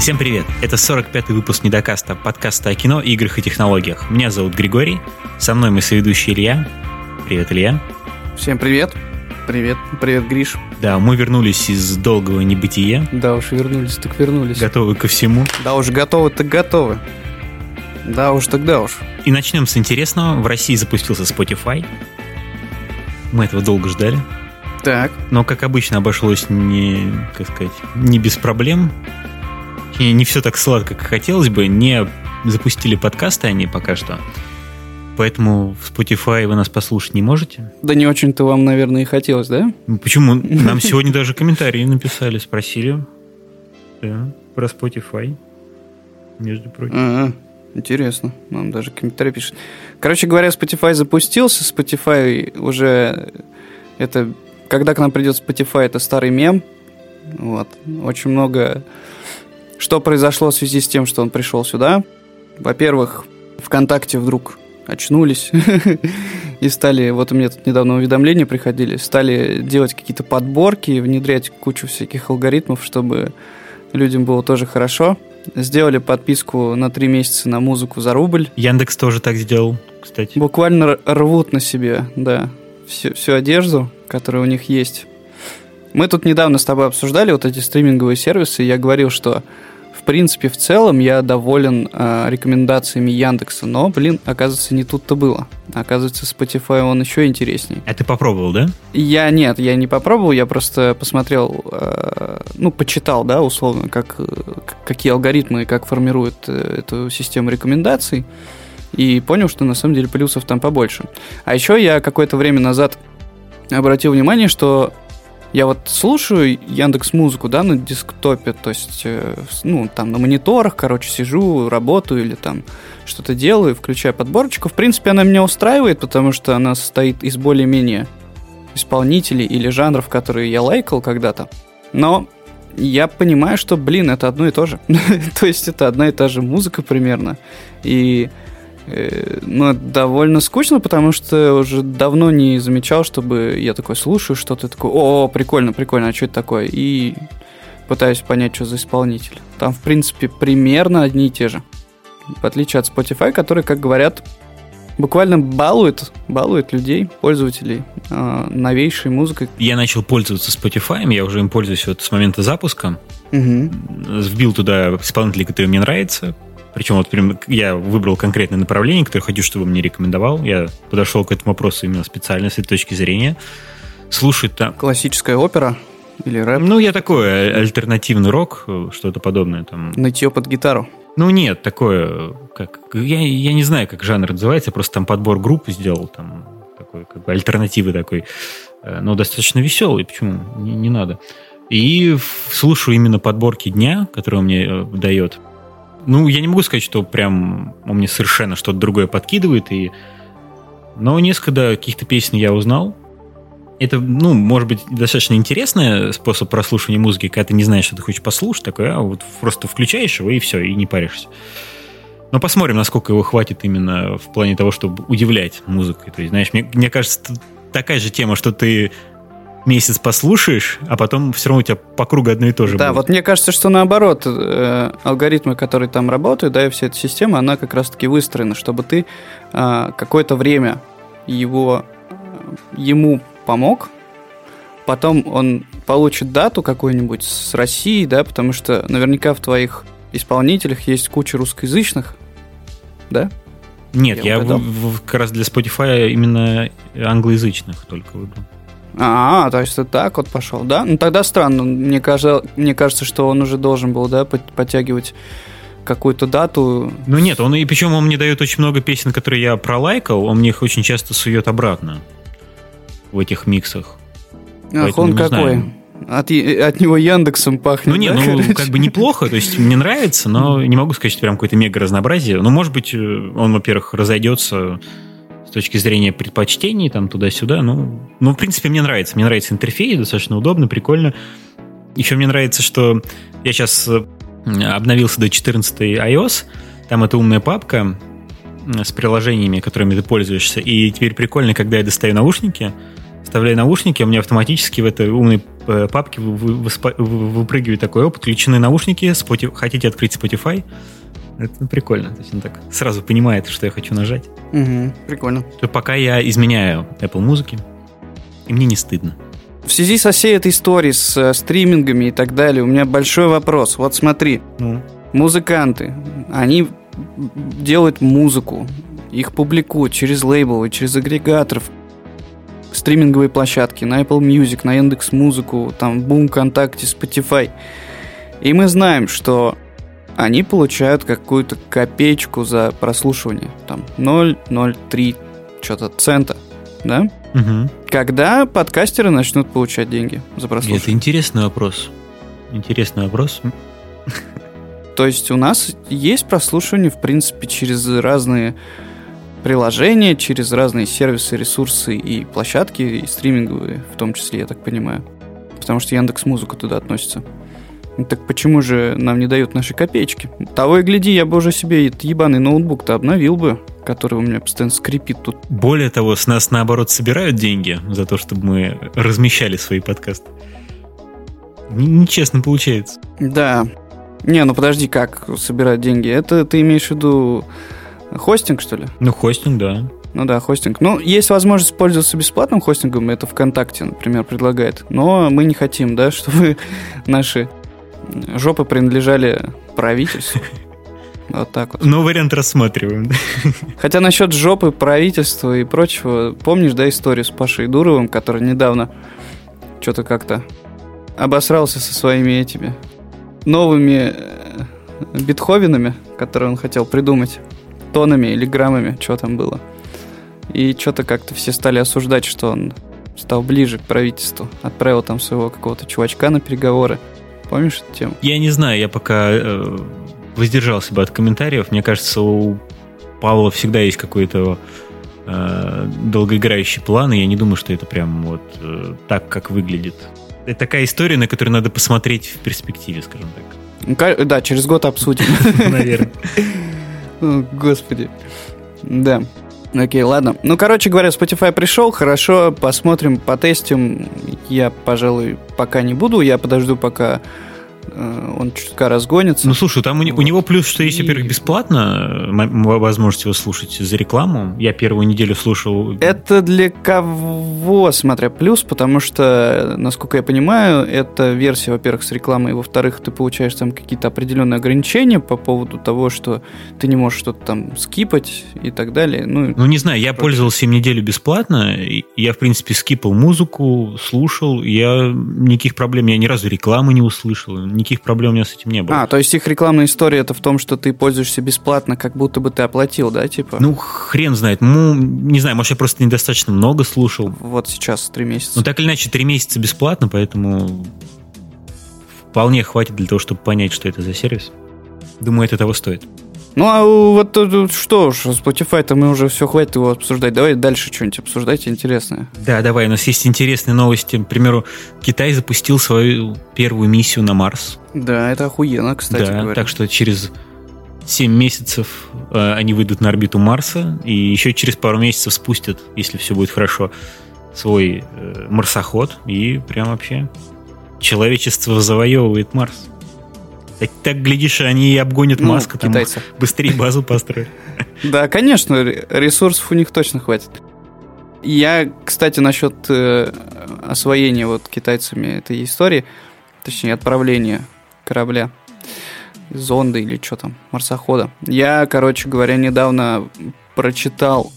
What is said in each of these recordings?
Всем привет! Это 45-й выпуск Недокаста, подкаста о кино, играх и технологиях. Меня зовут Григорий, со мной мой соведущий Илья. Привет, Илья. Всем привет. Привет, привет, Гриш. Да, мы вернулись из долгого небытия. Да уж, вернулись, так вернулись. Готовы ко всему. Да уж, готовы, так готовы. Да уж, тогда уж. И начнем с интересного. В России запустился Spotify. Мы этого долго ждали. Так. Но, как обычно, обошлось не, как сказать, не без проблем. И не все так сладко, как хотелось бы. Не запустили подкасты они пока что. Поэтому в Spotify вы нас послушать не можете. Да не очень-то вам, наверное, и хотелось, да? Ну, Почему? Нам сегодня даже комментарии написали, спросили да, про Spotify. Между прочим. Ага, интересно. Нам даже комментарий пишет. Короче говоря, Spotify запустился. Spotify уже... Это... Когда к нам придет Spotify, это старый мем. Вот. Очень много... Что произошло в связи с тем, что он пришел сюда? Во-первых, ВКонтакте вдруг очнулись и стали, вот у меня тут недавно уведомления приходили, стали делать какие-то подборки внедрять кучу всяких алгоритмов, чтобы людям было тоже хорошо. Сделали подписку на три месяца на музыку за рубль. Яндекс тоже так сделал, кстати. Буквально рвут на себе, да, всю, всю одежду, которая у них есть. Мы тут недавно с тобой обсуждали вот эти стриминговые сервисы, и я говорил, что в принципе, в целом я доволен э, рекомендациями Яндекса, но, блин, оказывается, не тут-то было. Оказывается, Spotify он еще интереснее. А ты попробовал, да? Я нет, я не попробовал, я просто посмотрел, э, ну, почитал, да, условно, как, э, какие алгоритмы и как формируют э, эту систему рекомендаций, и понял, что на самом деле плюсов там побольше. А еще я какое-то время назад обратил внимание, что я вот слушаю Яндекс Музыку, да, на десктопе, то есть, э, ну, там на мониторах, короче, сижу, работаю или там что-то делаю, включаю подборочку. В принципе, она меня устраивает, потому что она состоит из более-менее исполнителей или жанров, которые я лайкал когда-то. Но я понимаю, что, блин, это одно и то же. то есть это одна и та же музыка примерно. И ну, довольно скучно, потому что уже давно не замечал, чтобы я такой слушаю что-то, такой, о, прикольно, прикольно, а что это такое? И пытаюсь понять, что за исполнитель. Там, в принципе, примерно одни и те же. В отличие от Spotify, который, как говорят, буквально балует, балует людей, пользователей э, новейшей музыкой. Я начал пользоваться Spotify, я уже им пользуюсь вот с момента запуска. Угу. Вбил туда исполнителей, которые мне нравятся, причем вот прям я выбрал конкретное направление, которое хочу, чтобы мне рекомендовал. Я подошел к этому вопросу именно специально с этой точки зрения. Слушать там... Классическая опера или рэп? Ну, я такой альтернативный рок, что-то подобное. Там. Нытье под гитару? Ну, нет, такое, как... Я, я не знаю, как жанр называется, просто там подбор групп сделал, там такой, как бы альтернативы такой, но достаточно веселый, почему? Не, не надо. И слушаю именно подборки дня, которые он мне дает. Ну, я не могу сказать, что прям он мне совершенно что-то другое подкидывает, и... но несколько каких-то песен я узнал. Это, ну, может быть, достаточно интересный способ прослушивания музыки, когда ты не знаешь, что ты хочешь послушать, такой, а вот просто включаешь его, и все, и не паришься. Но посмотрим, насколько его хватит именно в плане того, чтобы удивлять музыкой. То есть, знаешь, мне, мне кажется, такая же тема, что ты месяц послушаешь, а потом все равно у тебя по кругу одно и то же Да, будет. вот мне кажется, что наоборот, э, алгоритмы, которые там работают, да, и вся эта система, она как раз-таки выстроена, чтобы ты э, какое-то время его, ему помог, потом он получит дату какую-нибудь с Россией, да, потому что наверняка в твоих исполнителях есть куча русскоязычных, да? Нет, я, я в, в, как раз для Spotify именно англоязычных только выбрал. А, то есть ты так вот пошел, да? Ну тогда странно. Мне кажется, мне кажется, что он уже должен был, да, подтягивать какую-то дату. Ну нет, он и причем он мне дает очень много песен, которые я пролайкал, он мне их очень часто сует обратно в этих миксах. Ах, Поэтому он какой? Знаю. От, от него Яндексом пахнет. Ну нет, да, ну короче? как бы неплохо, то есть мне нравится, но не могу сказать, что прям какое-то мега разнообразие. Ну, может быть, он, во-первых, разойдется с точки зрения предпочтений, там туда-сюда. Ну, ну, в принципе, мне нравится. Мне нравится интерфейс, достаточно удобно, прикольно. Еще мне нравится, что я сейчас обновился до 14 iOS. Там эта умная папка с приложениями, которыми ты пользуешься. И теперь прикольно, когда я достаю наушники, вставляю наушники, у меня автоматически в этой умной э, папке выпрыгивает такой опыт. Включены наушники, Spotify, хотите открыть Spotify, это прикольно. То есть он так сразу понимает, что я хочу нажать. Угу, прикольно. То пока я изменяю Apple музыки, и мне не стыдно. В связи со всей этой историей с э, стримингами и так далее, у меня большой вопрос. Вот смотри, ну? музыканты, они делают музыку, их публикуют через лейблы, через агрегаторов, стриминговые площадки, на Apple Music, на Яндекс Музыку, там Boom, ВКонтакте, Spotify. И мы знаем, что они получают какую-то копеечку за прослушивание. Там 0,03 что-то цента, да? Угу. Когда подкастеры начнут получать деньги за прослушивание? Это интересный вопрос. Интересный вопрос. То есть у нас есть прослушивание, в принципе, через разные приложения, через разные сервисы, ресурсы и площадки, и стриминговые, в том числе, я так понимаю. Потому что Яндекс Музыка туда относится. Ну, так почему же нам не дают наши копеечки? Того и гляди, я бы уже себе этот ебаный ноутбук-то обновил бы, который у меня постоянно скрипит тут. Более того, с нас наоборот собирают деньги за то, чтобы мы размещали свои подкасты. Нечестно получается. Да. Не, ну подожди, как собирать деньги? Это ты имеешь в виду хостинг, что ли? Ну, хостинг, да. Ну да, хостинг. Ну, есть возможность пользоваться бесплатным хостингом, это ВКонтакте, например, предлагает. Но мы не хотим, да, чтобы наши жопы принадлежали правительству. Вот так вот. Но вариант рассматриваем. Хотя насчет жопы, правительства и прочего, помнишь, да, историю с Пашей Дуровым, который недавно что-то как-то обосрался со своими этими новыми э, битховенами, которые он хотел придумать, тонами или граммами, что там было. И что-то как-то все стали осуждать, что он стал ближе к правительству, отправил там своего какого-то чувачка на переговоры. Помнишь эту тему? Я не знаю, я пока э, воздержался бы от комментариев. Мне кажется, у Павла всегда есть какой-то э, долгоиграющий план, и я не думаю, что это прям вот э, так, как выглядит. Это такая история, на которую надо посмотреть в перспективе, скажем так. Да, через год обсудим. Наверное. Господи. Да. Окей, ладно. Ну, короче говоря, Spotify пришел, хорошо, посмотрим, потестим. Я, пожалуй, пока не буду, я подожду, пока он чутка разгонится. Ну, слушай, там у, вот. у него плюс, что есть, во-первых, бесплатно э, возможность его слушать за рекламу. Я первую неделю слушал. Это для кого, смотря плюс, потому что, насколько я понимаю, это версия, во-первых, с рекламой, и, во-вторых, ты получаешь там какие-то определенные ограничения по поводу того, что ты не можешь что-то там скипать и так далее. Ну, ну не знаю, я пользовался им неделю бесплатно, и я, в принципе, скипал музыку, слушал, я никаких проблем, я ни разу рекламы не услышал, никаких проблем у меня с этим не было. А, то есть их рекламная история это в том, что ты пользуешься бесплатно, как будто бы ты оплатил, да, типа? Ну, хрен знает. Ну, не знаю, может, я просто недостаточно много слушал. Вот сейчас три месяца. Ну, так или иначе, три месяца бесплатно, поэтому вполне хватит для того, чтобы понять, что это за сервис. Думаю, это того стоит. Ну, а вот что уж, Spotify-то мы уже все, хватит его обсуждать. Давай дальше что-нибудь обсуждайте интересное. Да, давай, у нас есть интересные новости. К примеру, Китай запустил свою первую миссию на Марс. Да, это охуенно, кстати да, говоря. так что через 7 месяцев э, они выйдут на орбиту Марса, и еще через пару месяцев спустят, если все будет хорошо, свой э, марсоход, и прям вообще человечество завоевывает Марс. Так, так глядишь, они и обгонят ну, Маска, там китайцы. быстрее базу построят. Да, конечно, ресурсов у них точно хватит. Я, кстати, насчет э, освоения вот китайцами этой истории, точнее, отправления корабля, зонда или что там, марсохода. Я, короче говоря, недавно прочитал,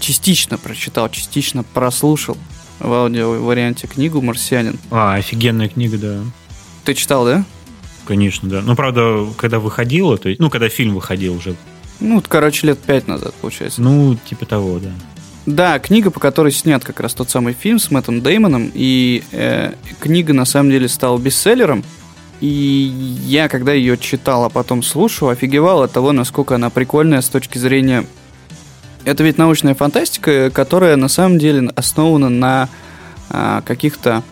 частично прочитал, частично прослушал в аудио варианте книгу «Марсианин». А, офигенная книга, да. Ты читал, да? Конечно, да. Ну, правда, когда выходило, то есть, ну, когда фильм выходил уже. Ну, короче, лет пять назад, получается. Ну, типа того, да. Да, книга, по которой снят как раз тот самый фильм с Мэттом Деймоном, и э, книга на самом деле стала бестселлером. И я, когда ее читал, а потом слушал, офигевал от того, насколько она прикольная с точки зрения... Это ведь научная фантастика, которая на самом деле основана на а, каких-то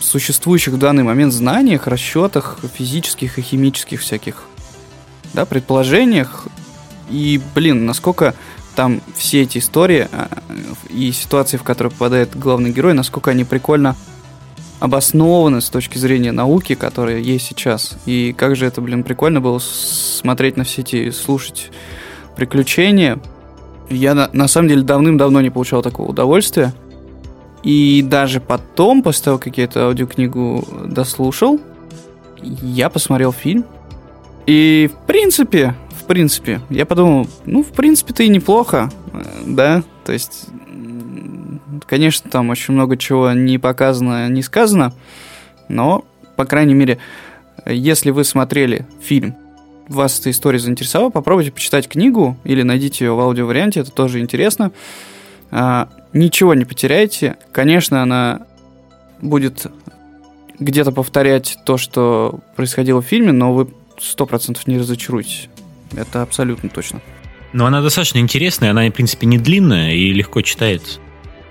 существующих в данный момент знаниях, расчетах физических и химических всяких да, предположениях. И, блин, насколько там все эти истории а, и ситуации, в которые попадает главный герой, насколько они прикольно обоснованы с точки зрения науки, которая есть сейчас. И как же это, блин, прикольно было смотреть на все эти, слушать приключения. Я на, на самом деле давным-давно не получал такого удовольствия. И даже потом, после того, как я эту аудиокнигу дослушал, я посмотрел фильм. И в принципе, в принципе, я подумал, ну, в принципе-то и неплохо, да, то есть, конечно, там очень много чего не показано, не сказано, но, по крайней мере, если вы смотрели фильм, вас эта история заинтересовала, попробуйте почитать книгу или найдите ее в аудиоварианте, это тоже интересно. Ничего не потеряете. Конечно, она будет где-то повторять то, что происходило в фильме, но вы сто процентов не разочаруетесь. Это абсолютно точно. Но она достаточно интересная, она, в принципе, не длинная и легко читается,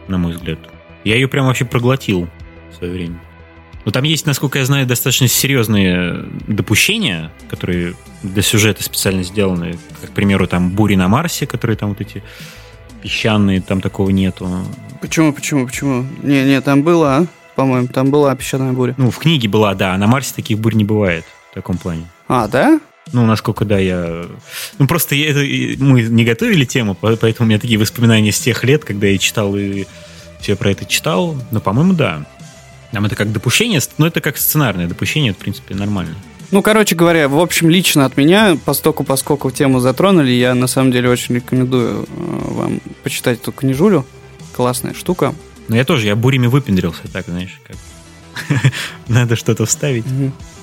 на мой взгляд. Я ее прям вообще проглотил в свое время. Но там есть, насколько я знаю, достаточно серьезные допущения, которые для сюжета специально сделаны. Как, к примеру, там бури на Марсе, которые там вот эти песчаные, там такого нету. Почему, почему, почему? Не, не, там было, а? по-моему, там была песчаная буря. Ну, в книге была, да, а на Марсе таких бурь не бывает в таком плане. А, да? Ну, насколько, да, я... Ну, просто я, это, мы не готовили тему, поэтому у меня такие воспоминания с тех лет, когда я читал и все про это читал. Но, по-моему, да. Там это как допущение, но это как сценарное допущение, это, в принципе, нормально. Ну, короче говоря, в общем, лично от меня, постоку поскольку тему затронули, я на самом деле очень рекомендую э, вам почитать эту книжулю. Классная штука. Ну, я тоже, я бурями выпендрился, так, знаешь, как... Надо что-то вставить.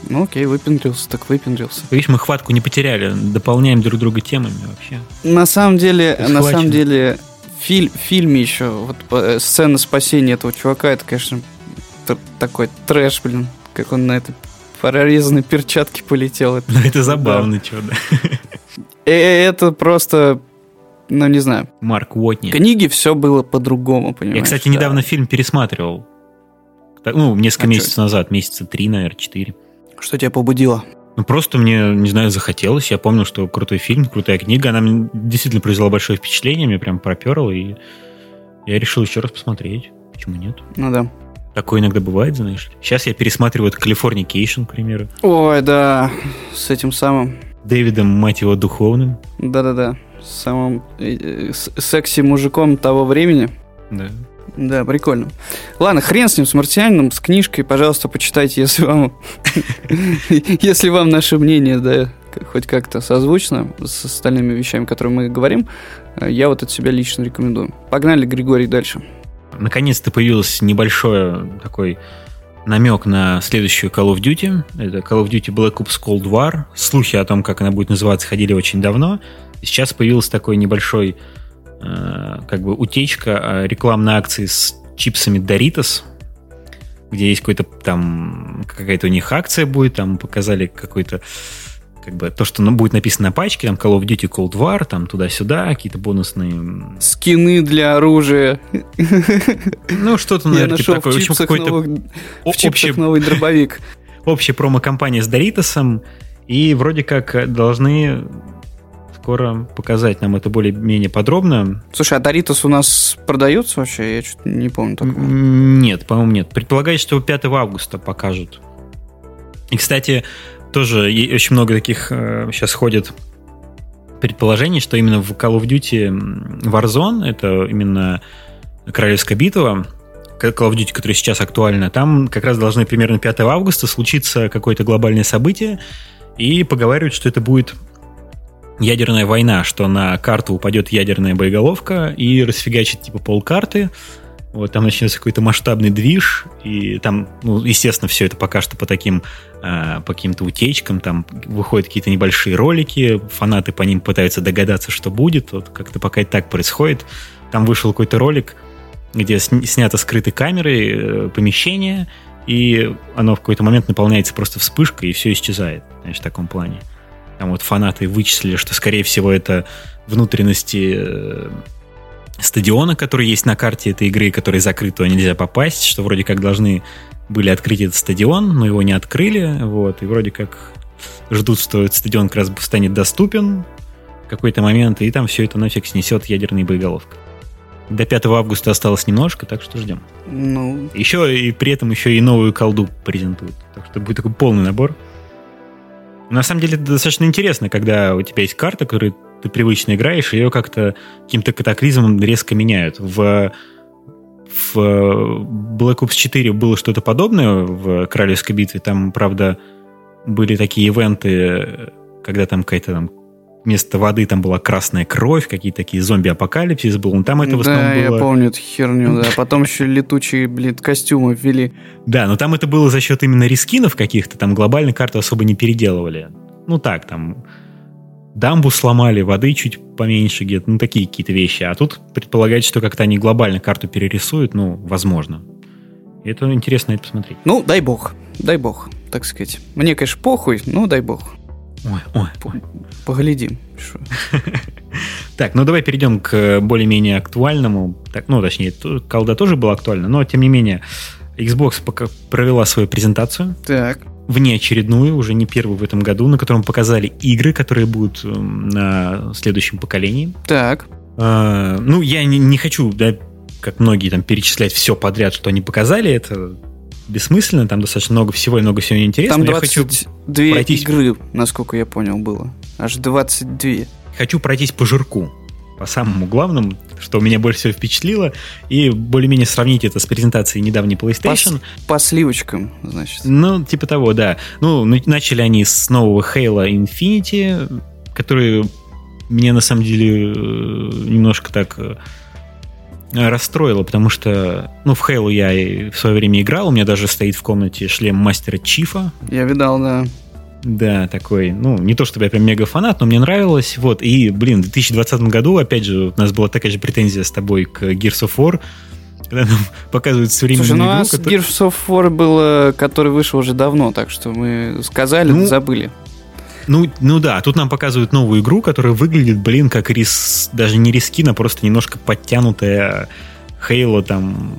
Ну, окей, выпендрился, так выпендрился. Видишь, мы хватку не потеряли, дополняем друг друга темами вообще. На самом деле, на самом деле, фильм, в фильме еще, вот э, сцена спасения этого чувака, это, конечно, такой трэш, блин, как он на этой прорезанной перчатке полетел. Это, ну, это забавно, да. да. Э, э, это просто ну, не знаю. Марк Уотни. Книги все было по-другому, понимаешь? Я, кстати, да. недавно фильм пересматривал. Ну, несколько а месяцев что? назад, месяца три, наверное, четыре. Что тебя побудило? Ну, просто мне, не знаю, захотелось. Я помню, что крутой фильм, крутая книга. Она мне действительно произвела большое впечатление, мне прям проперла, и я решил еще раз посмотреть. Почему нет? Ну да. Такое иногда бывает, знаешь. Сейчас я пересматриваю Californication, к примеру. Ой, да, с этим самым. Дэвидом, мать его, Духовным. Да-да-да, самым э, секси-мужиком того времени. Да. Да, прикольно. Ладно, хрен с ним, с марсианином, с книжкой, пожалуйста, почитайте, если вам, если вам наше мнение, да, хоть как-то созвучно с остальными вещами, которые мы говорим, э, я вот от себя лично рекомендую. Погнали, Григорий, дальше. Наконец-то появился небольшой такой намек на следующую Call of Duty. Это Call of Duty Black Ops Cold War. Слухи о том, как она будет называться, ходили очень давно. И сейчас появился такой небольшой э, как бы утечка э, рекламной акции с чипсами Doritos, где есть какой-то там какая-то у них акция будет, там показали какой-то как бы то, что будет написано на пачке, там Call of Duty Cold War, там туда-сюда, какие-то бонусные... Скины для оружия. Ну, что-то, наверное, типа такое. В чипсах, новых, в чипсах новый дробовик. Общая промо-компания с Доритосом, и вроде как должны скоро показать нам это более-менее подробно. Слушай, а Доритос у нас продается вообще? Я что-то не помню такого. Нет, по-моему, нет. Предполагается, что 5 августа покажут. И, кстати, тоже очень много таких э, сейчас ходит предположений, что именно в Call of Duty Warzone, это именно Королевская битва, Call of Duty, которая сейчас актуальна, там как раз должны примерно 5 августа случиться какое-то глобальное событие, и поговаривают, что это будет ядерная война, что на карту упадет ядерная боеголовка и расфигачит типа полкарты, вот там начнется какой-то масштабный движ, и там, ну, естественно, все это пока что по таким, э, по каким-то утечкам, там выходят какие-то небольшие ролики, фанаты по ним пытаются догадаться, что будет, вот как-то пока и так происходит. Там вышел какой-то ролик, где снято скрытой камерой э, помещение, и оно в какой-то момент наполняется просто вспышкой, и все исчезает, знаешь, в таком плане. Там вот фанаты вычислили, что, скорее всего, это внутренности э, стадиона, который есть на карте этой игры, который закрыт, туда нельзя попасть, что вроде как должны были открыть этот стадион, но его не открыли, вот, и вроде как ждут, что этот стадион как раз станет доступен какой-то момент, и там все это нафиг снесет ядерной боеголовкой. До 5 августа осталось немножко, так что ждем. Ну, Еще и при этом еще и новую колду презентуют. Так что будет такой полный набор. На самом деле это достаточно интересно, когда у тебя есть карта, которую ты привычно играешь, ее как-то каким-то катаклизмом резко меняют. В, в Black Ops 4 было что-то подобное в Королевской битве. Там, правда, были такие ивенты, когда там какая-то там вместо воды там была красная кровь, какие-то такие зомби-апокалипсис был. Ну, там это в да, основном я было... помню эту херню, да. Потом еще летучие, блин, костюмы ввели. Да, но там это было за счет именно рискинов каких-то, там глобально карту особо не переделывали. Ну так, там дамбу сломали, воды чуть поменьше где-то, ну такие какие-то вещи. А тут предполагается, что как-то они глобально карту перерисуют, ну, возможно. Это интересно это посмотреть. Ну, дай бог, дай бог, так сказать. Мне, конечно, похуй, но дай бог. Ой, ой, ой. Поглядим. Так, ну давай перейдем к более-менее актуальному. Так, ну, точнее, колда тоже была актуальна, но тем не менее, Xbox пока провела свою презентацию, Так, внеочередную, уже не первую в этом году, на котором показали игры, которые будут эм, на следующем поколении. так. А, ну, я не, не хочу, да, как многие там, перечислять все подряд, что они показали. Это бессмысленно, там достаточно много всего и много всего интересного. Там Я хочу, 22 пройтись. игры, насколько я понял, было. Аж 22. хочу пройтись по жирку, по самому главному, что меня больше всего впечатлило, и более-менее сравнить это с презентацией недавней По, PlayStation. с- по сливочкам, значит. Ну, типа того, да. Ну, ну, начали они с нового Halo Infinity, который меня на самом деле э, немножко так э, расстроило, потому что, ну, в Halo я в свое время играл, у меня даже стоит в комнате шлем мастера Чифа, Я видал, да. Да, такой, ну, не то чтобы я прям мега фанат, но мне нравилось, вот, и, блин, в 2020 году, опять же, у нас была такая же претензия с тобой к Gears of War, когда нам показывают современную Слушай, ну игру, у нас которая- Gears of War был, который вышел уже давно, так что мы сказали, Ну, забыли. Ну, ну да, тут нам показывают новую игру, которая выглядит, блин, как рис, даже не рискин, а просто немножко подтянутая Хейло там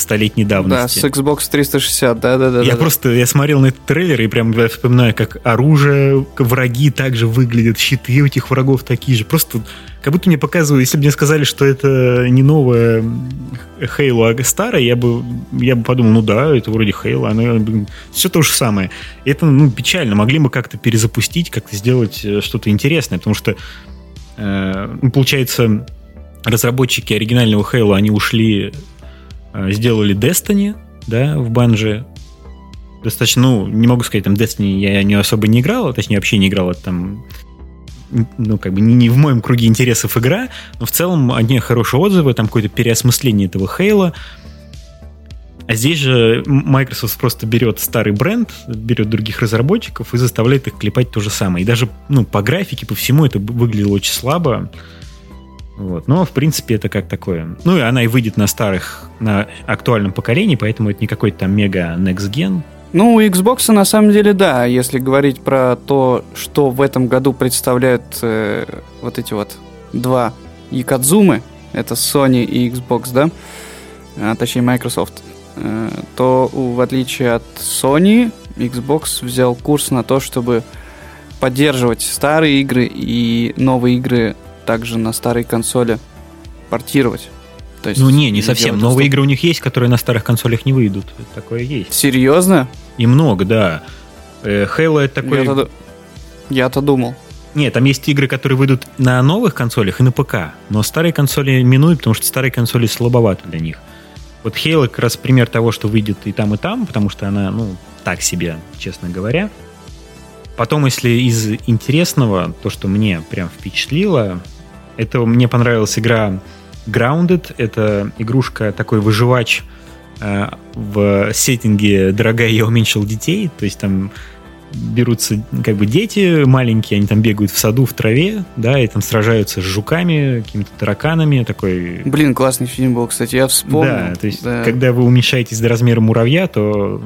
столетней Да, давности. с Xbox 360, да-да-да. я просто, я смотрел на этот трейлер и прям я вспоминаю, как оружие, враги также выглядят, щиты у этих врагов такие же. Просто как будто мне показывают, если бы мне сказали, что это не новая Хейло, а старая, я бы, я бы подумал, ну да, это вроде Хейло, она все то же самое. И это, ну, печально. Могли бы как-то перезапустить, как-то сделать э, что-то интересное, потому что, э, ну, получается, разработчики оригинального Halo, они ушли, сделали Destiny, да, в банже. Достаточно, ну, не могу сказать, там, Destiny я не особо не играл, точнее, вообще не играл, это там, ну, как бы не, не в моем круге интересов игра, но в целом одни хорошие отзывы, там какое-то переосмысление этого Halo. А здесь же Microsoft просто берет старый бренд, берет других разработчиков и заставляет их клепать то же самое. И даже ну, по графике, по всему это выглядело очень слабо. Вот. Но, в принципе, это как такое. Ну, и она и выйдет на старых, на актуальном поколении, поэтому это не какой-то там мега next gen. Ну, у Xbox на самом деле, да, если говорить про то, что в этом году представляют э, вот эти вот два Якадзумы, это Sony и Xbox, да, а, точнее Microsoft, э, то в отличие от Sony, Xbox взял курс на то, чтобы поддерживать старые игры и новые игры также на старые консоли портировать. То есть Ну, не, не совсем. Новые игры у них есть, которые на старых консолях не выйдут. Такое есть. Серьезно? И много, да. Э, Halo это такой... Я-то, я-то думал. Нет, там есть игры, которые выйдут на новых консолях и на ПК, но старые консоли минуют, потому что старые консоли слабоваты для них. Вот Halo как раз пример того, что выйдет и там, и там, потому что она, ну, так себе, честно говоря. Потом, если из интересного, то, что мне прям впечатлило, это мне понравилась игра Grounded. Это игрушка, такой выживач э, в сеттинге «Дорогая, я уменьшил детей». То есть там берутся как бы дети маленькие, они там бегают в саду, в траве, да, и там сражаются с жуками, какими-то тараканами, такой... Блин, классный фильм был, кстати, я вспомнил. Да, то есть, Да. когда вы уменьшаетесь до размера муравья, то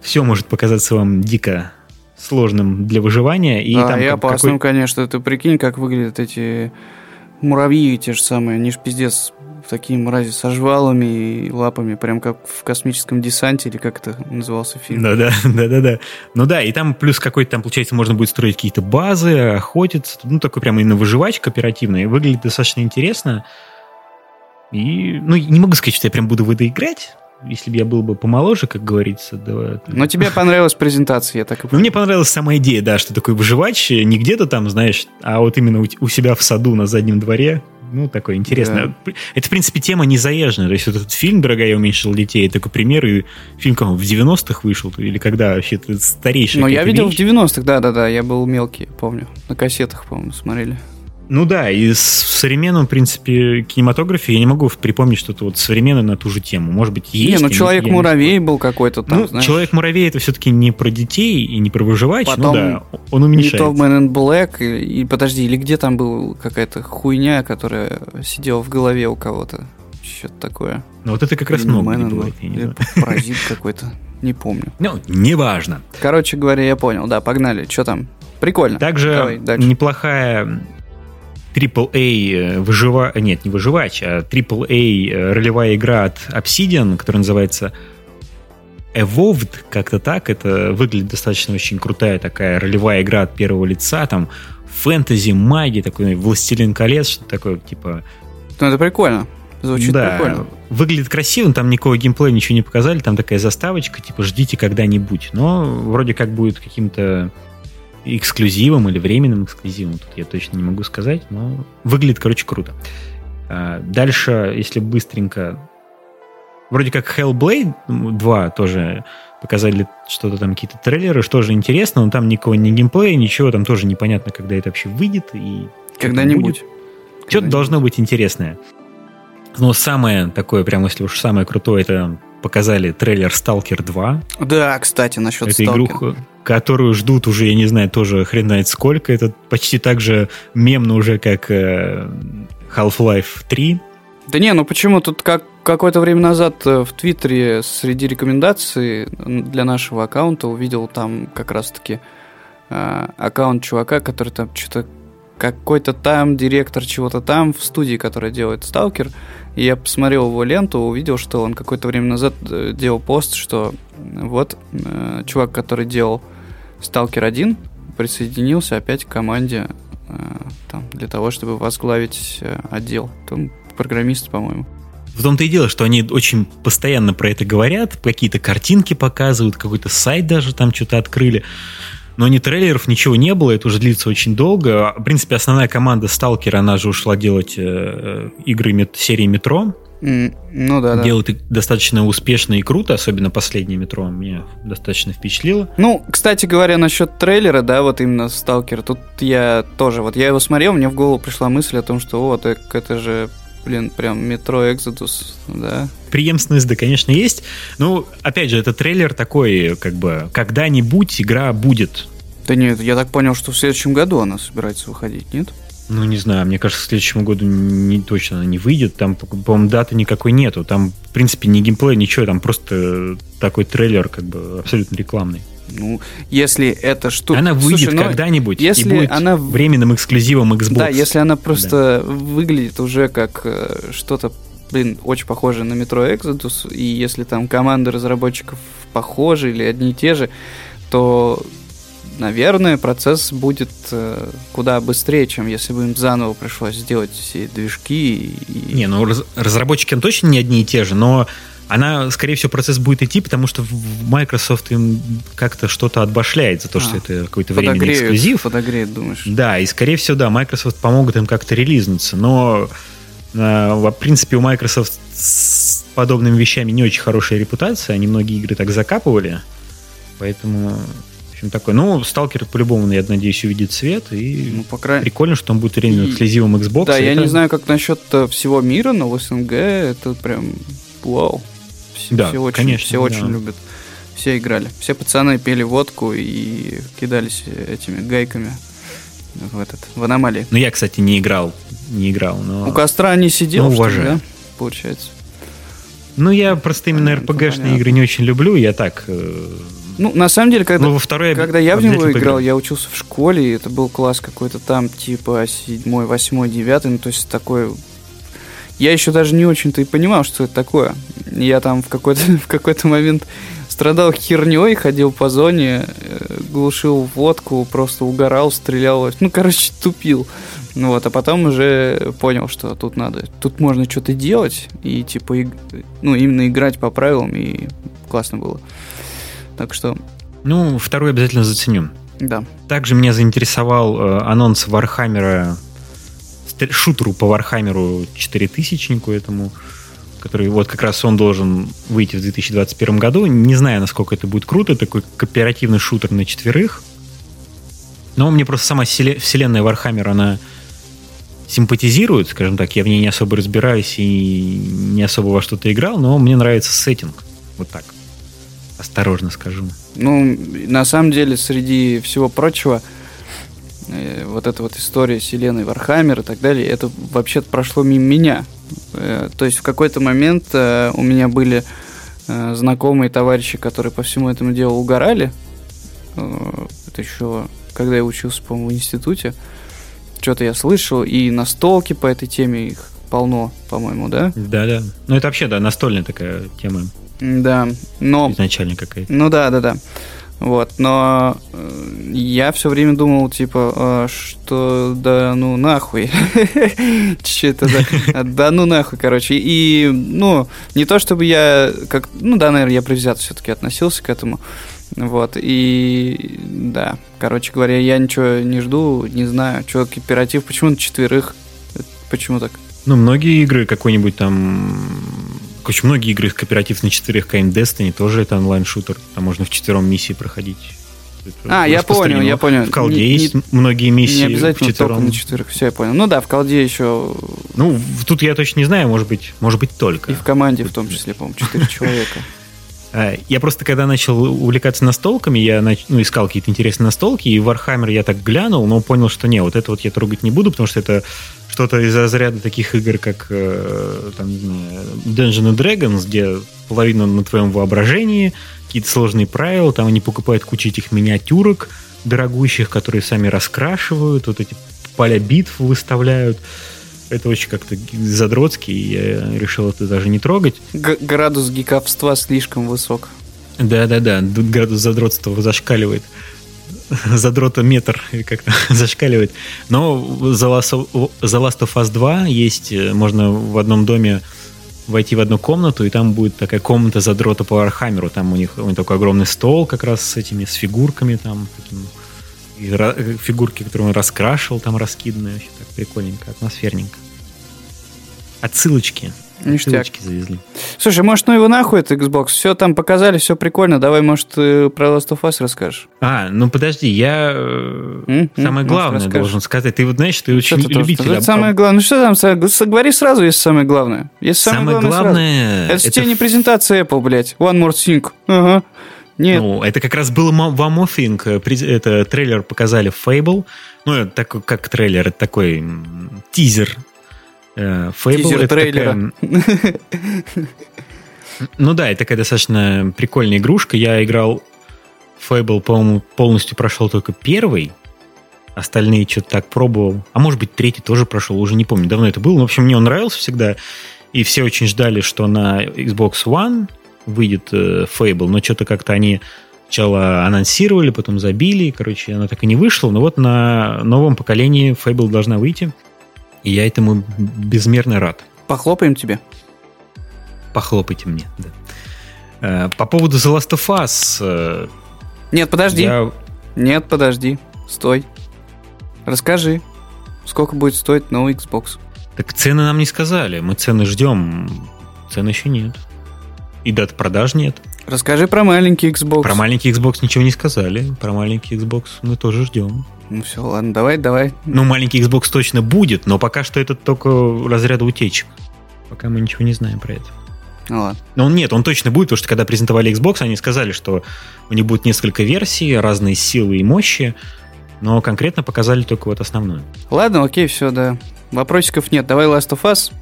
все может показаться вам дико сложным для выживания. И а, там и опасным, какой- конечно. Ты прикинь, как выглядят эти муравьи те же самые. Они ж пиздец такие мрази со жвалами и лапами, прям как в космическом десанте, или как это назывался фильм. Да-да, да-да-да. Ну да, и там плюс какой-то там, получается, можно будет строить какие-то базы, охотиться. Ну, такой прям именно выживач кооперативный. Выглядит достаточно интересно. И, ну, не могу сказать, что я прям буду в это играть, если бы я был бы помоложе, как говорится. Да, Но тебе понравилась презентация, я так и понимаю. Ну, мне понравилась сама идея, да, что такой выживач не где-то там, знаешь, а вот именно у, у себя в саду на заднем дворе. Ну, такое интересное. Да. Это, в принципе, тема незаезженная. То есть вот этот фильм «Дорогая, я уменьшил детей» такой пример, и фильм как в 90-х вышел, или когда вообще это старейший. Ну, я видел вещь. в 90-х, да-да-да, я был мелкий, помню. На кассетах, по-моему, смотрели. Ну да, и в современном, в принципе, кинематографе я не могу припомнить что-то вот современное на ту же тему. Может быть, есть. Не, ну Человек-муравей был какой-то там, Ну, знаешь. Человек-муравей это все-таки не про детей и не про выживач, ну Потом ну да, он уменьшается. Не то Man in Black, и, и подожди, или где там был какая-то хуйня, которая сидела в голове у кого-то? Что-то такое. Ну вот это как раз много не бывает. Или паразит какой-то, не помню. Ну, неважно. Короче говоря, я понял, да, погнали. Что там? Прикольно. Также Давай, неплохая AAA э, выжива... нет, не выживач, а AAA э, ролевая игра от Obsidian, которая называется Evolved, как-то так. Это выглядит достаточно очень крутая такая ролевая игра от первого лица, там фэнтези, магия, такой Властелин колец, что такое, типа... Ну, это прикольно. Звучит да, прикольно. Выглядит красиво, там никакого геймплея ничего не показали, там такая заставочка, типа, ждите когда-нибудь. Но вроде как будет каким-то эксклюзивом или временным эксклюзивом, тут я точно не могу сказать, но выглядит, короче, круто. А, дальше, если быстренько, вроде как Hellblade 2 тоже показали что-то там, какие-то трейлеры, что же интересно, но там никакого не геймплея, ничего, там тоже непонятно, когда это вообще выйдет и когда-нибудь. Что-то должно быть интересное. Но самое такое, прям если уж самое крутое, это показали трейлер Stalker 2. Да, кстати, насчет Это игруху, которую ждут уже, я не знаю, тоже хрен знает сколько. Это почти так же мемно уже, как э, Half-Life 3. Да не, ну почему? Тут как какое-то время назад э, в Твиттере среди рекомендаций для нашего аккаунта увидел там как раз-таки э, аккаунт чувака, который там что-то какой-то там директор чего-то там в студии, которая делает Сталкер. Я посмотрел его ленту, увидел, что он какое-то время назад э, делал пост, что вот э, чувак, который делал Сталкер 1, присоединился опять к команде э, там, для того, чтобы возглавить э, отдел. Там программист, по-моему. В том-то и дело, что они очень постоянно про это говорят, какие-то картинки показывают, какой-то сайт даже там что-то открыли. Но ни трейлеров, ничего не было, это уже длится очень долго. В принципе, основная команда Сталкера, она же ушла делать э, э игры мет, серии Метро. Mm, ну да, Делают да. достаточно успешно и круто, особенно последнее Метро меня достаточно впечатлило. Ну, кстати говоря, насчет трейлера, да, вот именно Сталкер, тут я тоже, вот я его смотрел, мне в голову пришла мысль о том, что вот, это же блин, прям метро Экзодус, да. Преемственность, да, конечно, есть. Ну, опять же, это трейлер такой, как бы, когда-нибудь игра будет. Да нет, я так понял, что в следующем году она собирается выходить, нет? Ну, не знаю, мне кажется, к следующему году не точно она не выйдет. Там, по-моему, даты никакой нету. Там, в принципе, ни геймплея, ничего. Там просто такой трейлер, как бы, абсолютно рекламный. Ну, если эта штука... Она выйдет Слушай, ну, когда-нибудь если и будет она... временным эксклюзивом Xbox. Да, если она просто да. выглядит уже как э, что-то, блин, очень похожее на Metro Exodus, и если там команды разработчиков похожи или одни и те же, то наверное, процесс будет э, куда быстрее, чем если бы им заново пришлось сделать все движки. И... Не, ну раз, разработчики точно не одни и те же, но она, скорее всего, процесс будет идти, потому что Microsoft им как-то что-то отбашляет за то, а, что это какой-то временный эксклюзив. Подогреет, думаешь? Да, и, скорее всего, да, Microsoft помогут им как-то релизнуться, но э, в принципе, у Microsoft с подобными вещами не очень хорошая репутация, они многие игры так закапывали, поэтому в общем, такой. Ну, Сталкер по-любому, я надеюсь, увидит свет. И ну, по крайней... прикольно, что он будет реально эксклюзивом Xbox. Да, я это... не знаю, как насчет э, всего мира, но в СНГ это прям вау. Все, да, все очень, конечно, все да. очень любят. Все играли. Все пацаны пели водку и кидались этими гайками в этот в аномалии. Ну я, кстати, не играл, не играл, но у костра не сидел, ну, уважаю. Что ли, да? Получается. Ну я просто именно РПГшные игры не очень люблю, я так. Э... Ну на самом деле, когда ну, во второй когда я в него играл, я учился в школе, и это был класс какой-то там типа седьмой, восьмой, девятый, ну то есть такой я еще даже не очень-то и понимал, что это такое. Я там в какой-то, в какой-то момент страдал херней, ходил по зоне, э, глушил водку, просто угорал, стрелял. Ну, короче, тупил. Ну вот, а потом уже понял, что тут надо, тут можно что-то делать и типа, иг... ну именно играть по правилам и классно было. Так что. Ну, второй обязательно заценю. Да. Также меня заинтересовал э, анонс Warhammer а, шутеру по Warhammer у 4000 этому, который вот как раз он должен выйти в 2021 году. Не знаю, насколько это будет круто, такой кооперативный шутер на четверых. Но мне просто сама вселенная Warhammer, она симпатизирует, скажем так. Я в ней не особо разбираюсь и не особо во что-то играл, но мне нравится сеттинг. Вот так. Осторожно скажу. Ну, на самом деле, среди всего прочего, вот эта вот история вселенной Warhammer и так далее, это вообще-то прошло мимо меня. Э, то есть в какой-то момент э, у меня были э, знакомые товарищи, которые по всему этому делу угорали. Э, это еще когда я учился, по-моему, в институте что-то я слышал, и настолки по этой теме их полно, по-моему, да? Да, да. Ну, это вообще, да, настольная такая тема. Да, но... Изначально какая-то. Ну, да, да, да. Вот, но э, я все время думал, типа, э, что да ну нахуй. Что-то да, да ну нахуй, короче. И, ну, не то чтобы я, как, ну да, наверное, я предвзято все-таки относился к этому. Вот, и да, короче говоря, я ничего не жду, не знаю, что кооператив, почему на четверых, почему так? Ну, многие игры, какой-нибудь там очень многие игры кооператив на четырех, какая-нибудь Destiny, тоже это онлайн-шутер. Там можно в четвером миссии проходить. Это а, я понял, я понял. В колде не, есть не, многие миссии. Не обязательно только на четверых. Все, я понял. Ну да, в колде еще. Ну, тут я точно не знаю, может быть, может быть только. И в команде в том числе, по-моему, четыре человека. А, я просто, когда начал увлекаться настолками, я ну, искал какие-то интересные настолки, и Warhammer я так глянул, но понял, что не, вот это вот я трогать не буду, потому что это что-то из разряда таких игр, как э, там, не знаю, Dungeons and Dragons, где половина на твоем воображении, какие-то сложные правила, там они покупают кучу этих миниатюрок дорогущих, которые сами раскрашивают, вот эти поля битв выставляют. Это очень как-то задротски, и я решил это даже не трогать. Г- градус гиковства слишком высок. Да-да-да, градус задротства зашкаливает. Задрота метр как-то зашкаливает. Но за Last, of, Us 2 есть, э, можно в одном доме войти в одну комнату, и там будет такая комната задрота по Архамеру. Там у них, у них такой огромный стол как раз с этими, с фигурками там, таким, и фигурки, которые он раскрашивал, там раскиданные. Вообще так прикольненько, атмосферненько. Отсылочки. Ништяк. Завезли. Слушай, может, ну его нахуй, это Xbox? Все там показали, все прикольно. Давай, может, про Last of Us расскажешь? А, ну подожди, я mm-hmm. самое главное может, должен сказать. Ты вот знаешь, ты очень что любитель. Это самое главное. Ну что там, говори сразу, если самое главное. Если самое, самое главное... главное это, это тебе не презентация Apple, блядь. One more thing. Ага. Нет. Ну, это как раз было One More Thing. Это трейлер показали в Fable. Ну, это такой, как трейлер, это такой тизер Fable Тизер трейлера. Такая... Ну да, это такая достаточно прикольная игрушка. Я играл Fable, по-моему, полностью прошел только первый. Остальные что-то так пробовал. А может быть, третий тоже прошел, уже не помню, давно это было. Но, в общем, мне он нравился всегда. И все очень ждали, что на Xbox One выйдет э, Fable, но что-то как-то они сначала анонсировали, потом забили. Короче, она так и не вышла. Но вот на новом поколении Fable должна выйти. И я этому безмерно рад. Похлопаем тебе. Похлопайте мне, да. Э, по поводу The Last of Us... Э, Нет, подожди. Я... Нет, подожди. Стой. Расскажи, сколько будет стоить новый Xbox? Так цены нам не сказали. Мы цены ждем. Цены еще нет. И дат продаж нет. Расскажи про маленький Xbox. Про маленький Xbox ничего не сказали. Про маленький Xbox мы тоже ждем. Ну все, ладно, давай, давай. Ну, маленький Xbox точно будет, но пока что это только разряда утечек. Пока мы ничего не знаем про это. Ну ладно. Но он нет, он точно будет, потому что когда презентовали Xbox, они сказали, что у них будет несколько версий, разные силы и мощи, но конкретно показали только вот основную. Ладно, окей, все, да. Вопросиков нет. Давай Last of Us.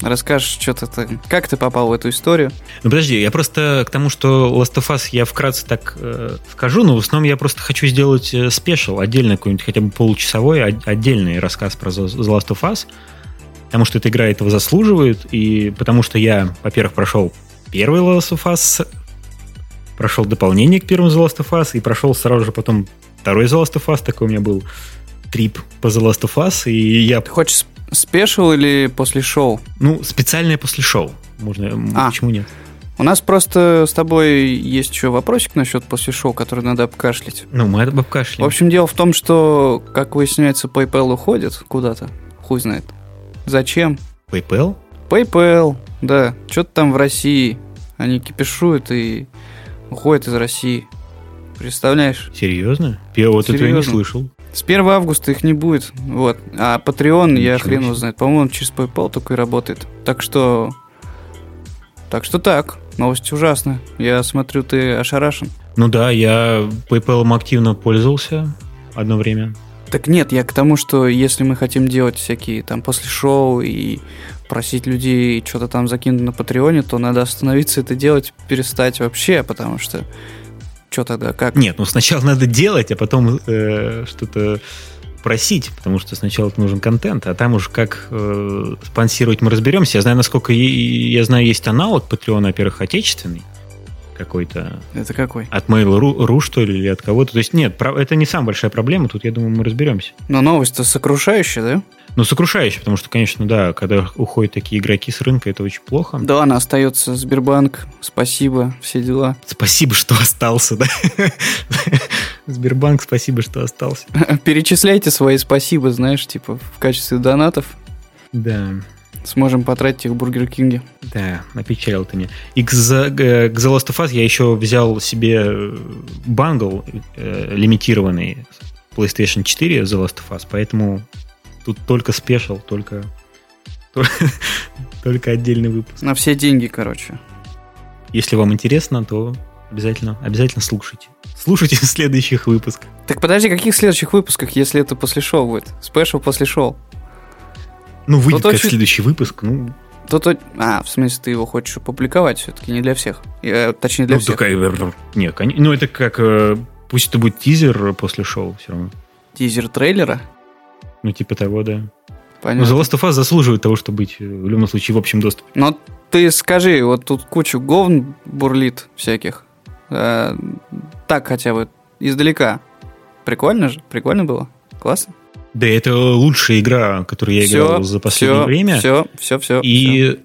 Расскажешь, что-то ты, как ты попал в эту историю? Ну подожди, я просто к тому, что Last of Us я вкратце так э, скажу, но в основном я просто хочу сделать спешл, отдельно какой-нибудь хотя бы получасовой, отдельный рассказ про The Last of Us. потому что эта игра этого заслуживает, и потому что я, во-первых, прошел первый Last of Us, прошел дополнение к первому The Last of Us, и прошел сразу же потом второй The Last of Us, такой у меня был трип по The Last of Us, и я... Ты хочешь спешл или после шоу? Ну, специальное после шоу. Можно, а. почему нет? У нас просто с тобой есть еще вопросик насчет после шоу, который надо обкашлять. Ну, мы это обкашляем. В общем, дело в том, что, как выясняется, PayPal уходит куда-то. Хуй знает. Зачем? PayPal? PayPal, да. Что-то там в России. Они кипишуют и уходят из России. Представляешь? Серьезно? Я вот Серьезно. этого не слышал. С 1 августа их не будет. Вот. А Patreon, Ничего я хрен его знает. По-моему, через PayPal только и работает. Так что... Так что так. Новость ужасная. Я смотрю, ты ошарашен. Ну да, я PayPal активно пользовался одно время. Так нет, я к тому, что если мы хотим делать всякие там после шоу и просить людей что-то там закинуть на Патреоне, то надо остановиться это делать, перестать вообще, потому что что тогда, как? Нет, ну сначала надо делать, а потом э, что-то просить, потому что сначала нужен контент, а там уж как э, спонсировать мы разберемся. Я знаю, насколько я, знаю, есть аналог Patreon, во-первых, отечественный какой-то. Это какой? От Mail.ru, что ли, или от кого-то. То есть нет, это не самая большая проблема, тут, я думаю, мы разберемся. Но новость-то сокрушающая, да? Ну, сокрушающая, потому что, конечно, да, когда уходят такие игроки с рынка, это очень плохо. Да, она остается Сбербанк, спасибо, все дела. Спасибо, что остался, да? Сбербанк, спасибо, что остался. Перечисляйте свои спасибо, знаешь, типа в качестве донатов. Да. Сможем потратить их в Бургер Кинге. Да, напечалил ты мне. И к, The, к The Last of Us я еще взял себе э, bundle э, лимитированный PlayStation 4 The Last of Us, поэтому тут только special, только, только отдельный выпуск. На все деньги, короче. Если вам интересно, то обязательно, обязательно слушайте. Слушайте в следующих выпусках. Так подожди, каких следующих выпусках, если это после шоу будет? Special после шоу. Ну, выйдет как очень... следующий выпуск, ну... Тут, а, в смысле, ты его хочешь опубликовать все-таки, не для всех. Э, точнее, для ну, всех. Такая, не, ну, это как... Э, пусть это будет тизер после шоу все равно. Тизер трейлера? Ну, типа того, да. Понятно. Ну, The Last of Us заслуживает того, чтобы быть э, в любом случае в общем доступе. Но ты скажи, вот тут кучу говн бурлит всяких. Э, так хотя бы издалека. Прикольно же? Прикольно было? Классно? Да, это лучшая игра, которую я все, играл за последнее все, время. Все, все, все. И все.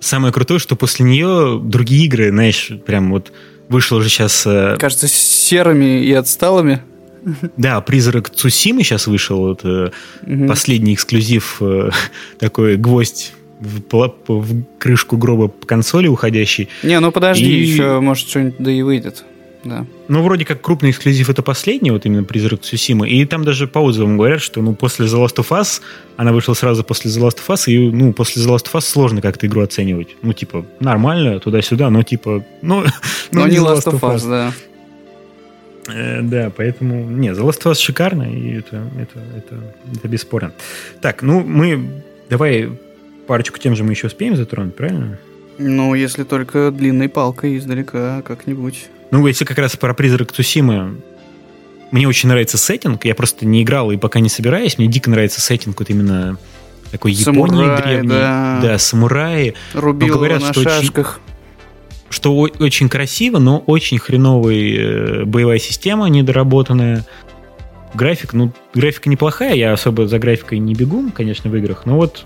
самое крутое, что после нее другие игры, знаешь, прям вот вышло уже сейчас... Э, Кажется, серыми и отсталыми. Да, «Призрак Цусимы» сейчас вышел, вот, угу. последний эксклюзив, э, такой гвоздь в, в крышку гроба консоли уходящий. Не, ну подожди, и... еще, может, что-нибудь да и выйдет да. Ну, вроде как крупный эксклюзив это последний, вот именно «Призрак Цусимы». И там даже по отзывам говорят, что ну, после The Last of Us, она вышла сразу после The Last of Us, и ну, после The Last of Us сложно как-то игру оценивать. Ну, типа, нормально, туда-сюда, но типа, ну... Но, не The Last of Us, да. Э, да, поэтому... Не, The Last of Us шикарно, и это, это, это, это бесспорно. Так, ну, мы... Давай парочку тем же мы еще успеем затронуть, правильно? Ну, если только длинной палкой издалека как-нибудь. Ну, если как раз про призрак Тусимы, мне очень нравится сеттинг, я просто не играл и пока не собираюсь, мне дико нравится сеттинг вот именно такой Японии Самурай, древней. Да. да, самураи. Рубил говорят, на что шашках. Очень, что очень красиво, но очень хреновая э, боевая система недоработанная. График, ну, графика неплохая, я особо за графикой не бегу, конечно, в играх, но вот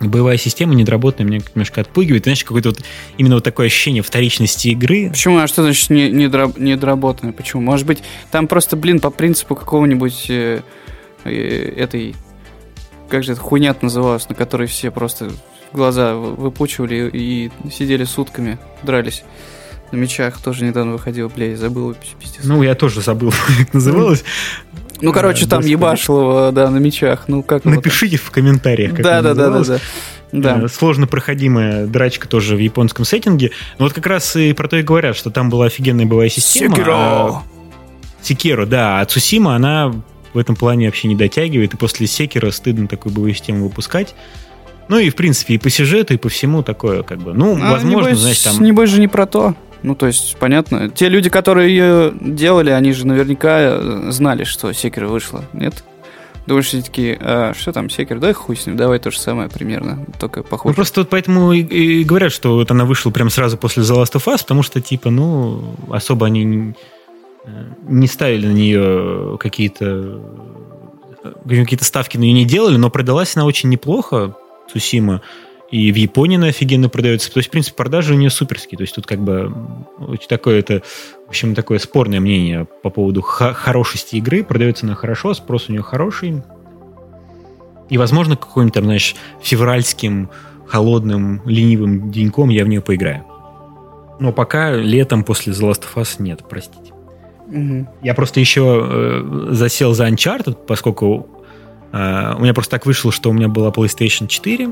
боевая система недоработанная меня немножко отпугивает. Знаешь, какое-то вот именно вот такое ощущение вторичности игры. Почему? А что значит не, недоработанная? Почему? Может быть, там просто, блин, по принципу какого-нибудь э, э, этой... Как же это хуйня называлась, на которой все просто глаза выпучивали и сидели сутками, дрались на мечах. Тоже недавно выходил, бля, я забыл, пиздец. Ну, я тоже забыл, как называлось. Ну, короче, там ебашил да, на мечах. Ну, как Напишите в комментариях, как да, да, да, да, да. Да. Э, сложно проходимая драчка тоже в японском сеттинге. Но вот как раз и про то и говорят, что там была офигенная боевая система. Секиро! А... Секиро, да. А Цусима, она в этом плане вообще не дотягивает. И после Секира стыдно такую боевую систему выпускать. Ну и, в принципе, и по сюжету, и по всему такое, как бы. Ну, а, возможно, небось, знаешь, там... Небось же не про то. Ну, то есть, понятно. Те люди, которые ее делали, они же наверняка знали, что Секер вышла, нет? Думаешь, все такие, а, что там, секер, дай хуй с ним, давай то же самое примерно, только похоже. Ну, просто вот поэтому и, и говорят, что вот она вышла прям сразу после The Last of Us, потому что, типа, ну, особо они не, не ставили на нее какие-то какие-то ставки на нее не делали, но продалась она очень неплохо, Цусима. И в Японии она офигенно продается. То есть, в принципе, продажи у нее суперские. То есть, тут как бы такое это, в общем, такое спорное мнение по поводу хорошести игры. Продается она хорошо, спрос у нее хороший. И, возможно, какой-нибудь там, знаешь, февральским холодным, ленивым деньком я в нее поиграю. Но пока летом после The Last of Us нет, простите. Угу. Я просто еще э, засел за Uncharted, поскольку э, у меня просто так вышло, что у меня была PlayStation 4,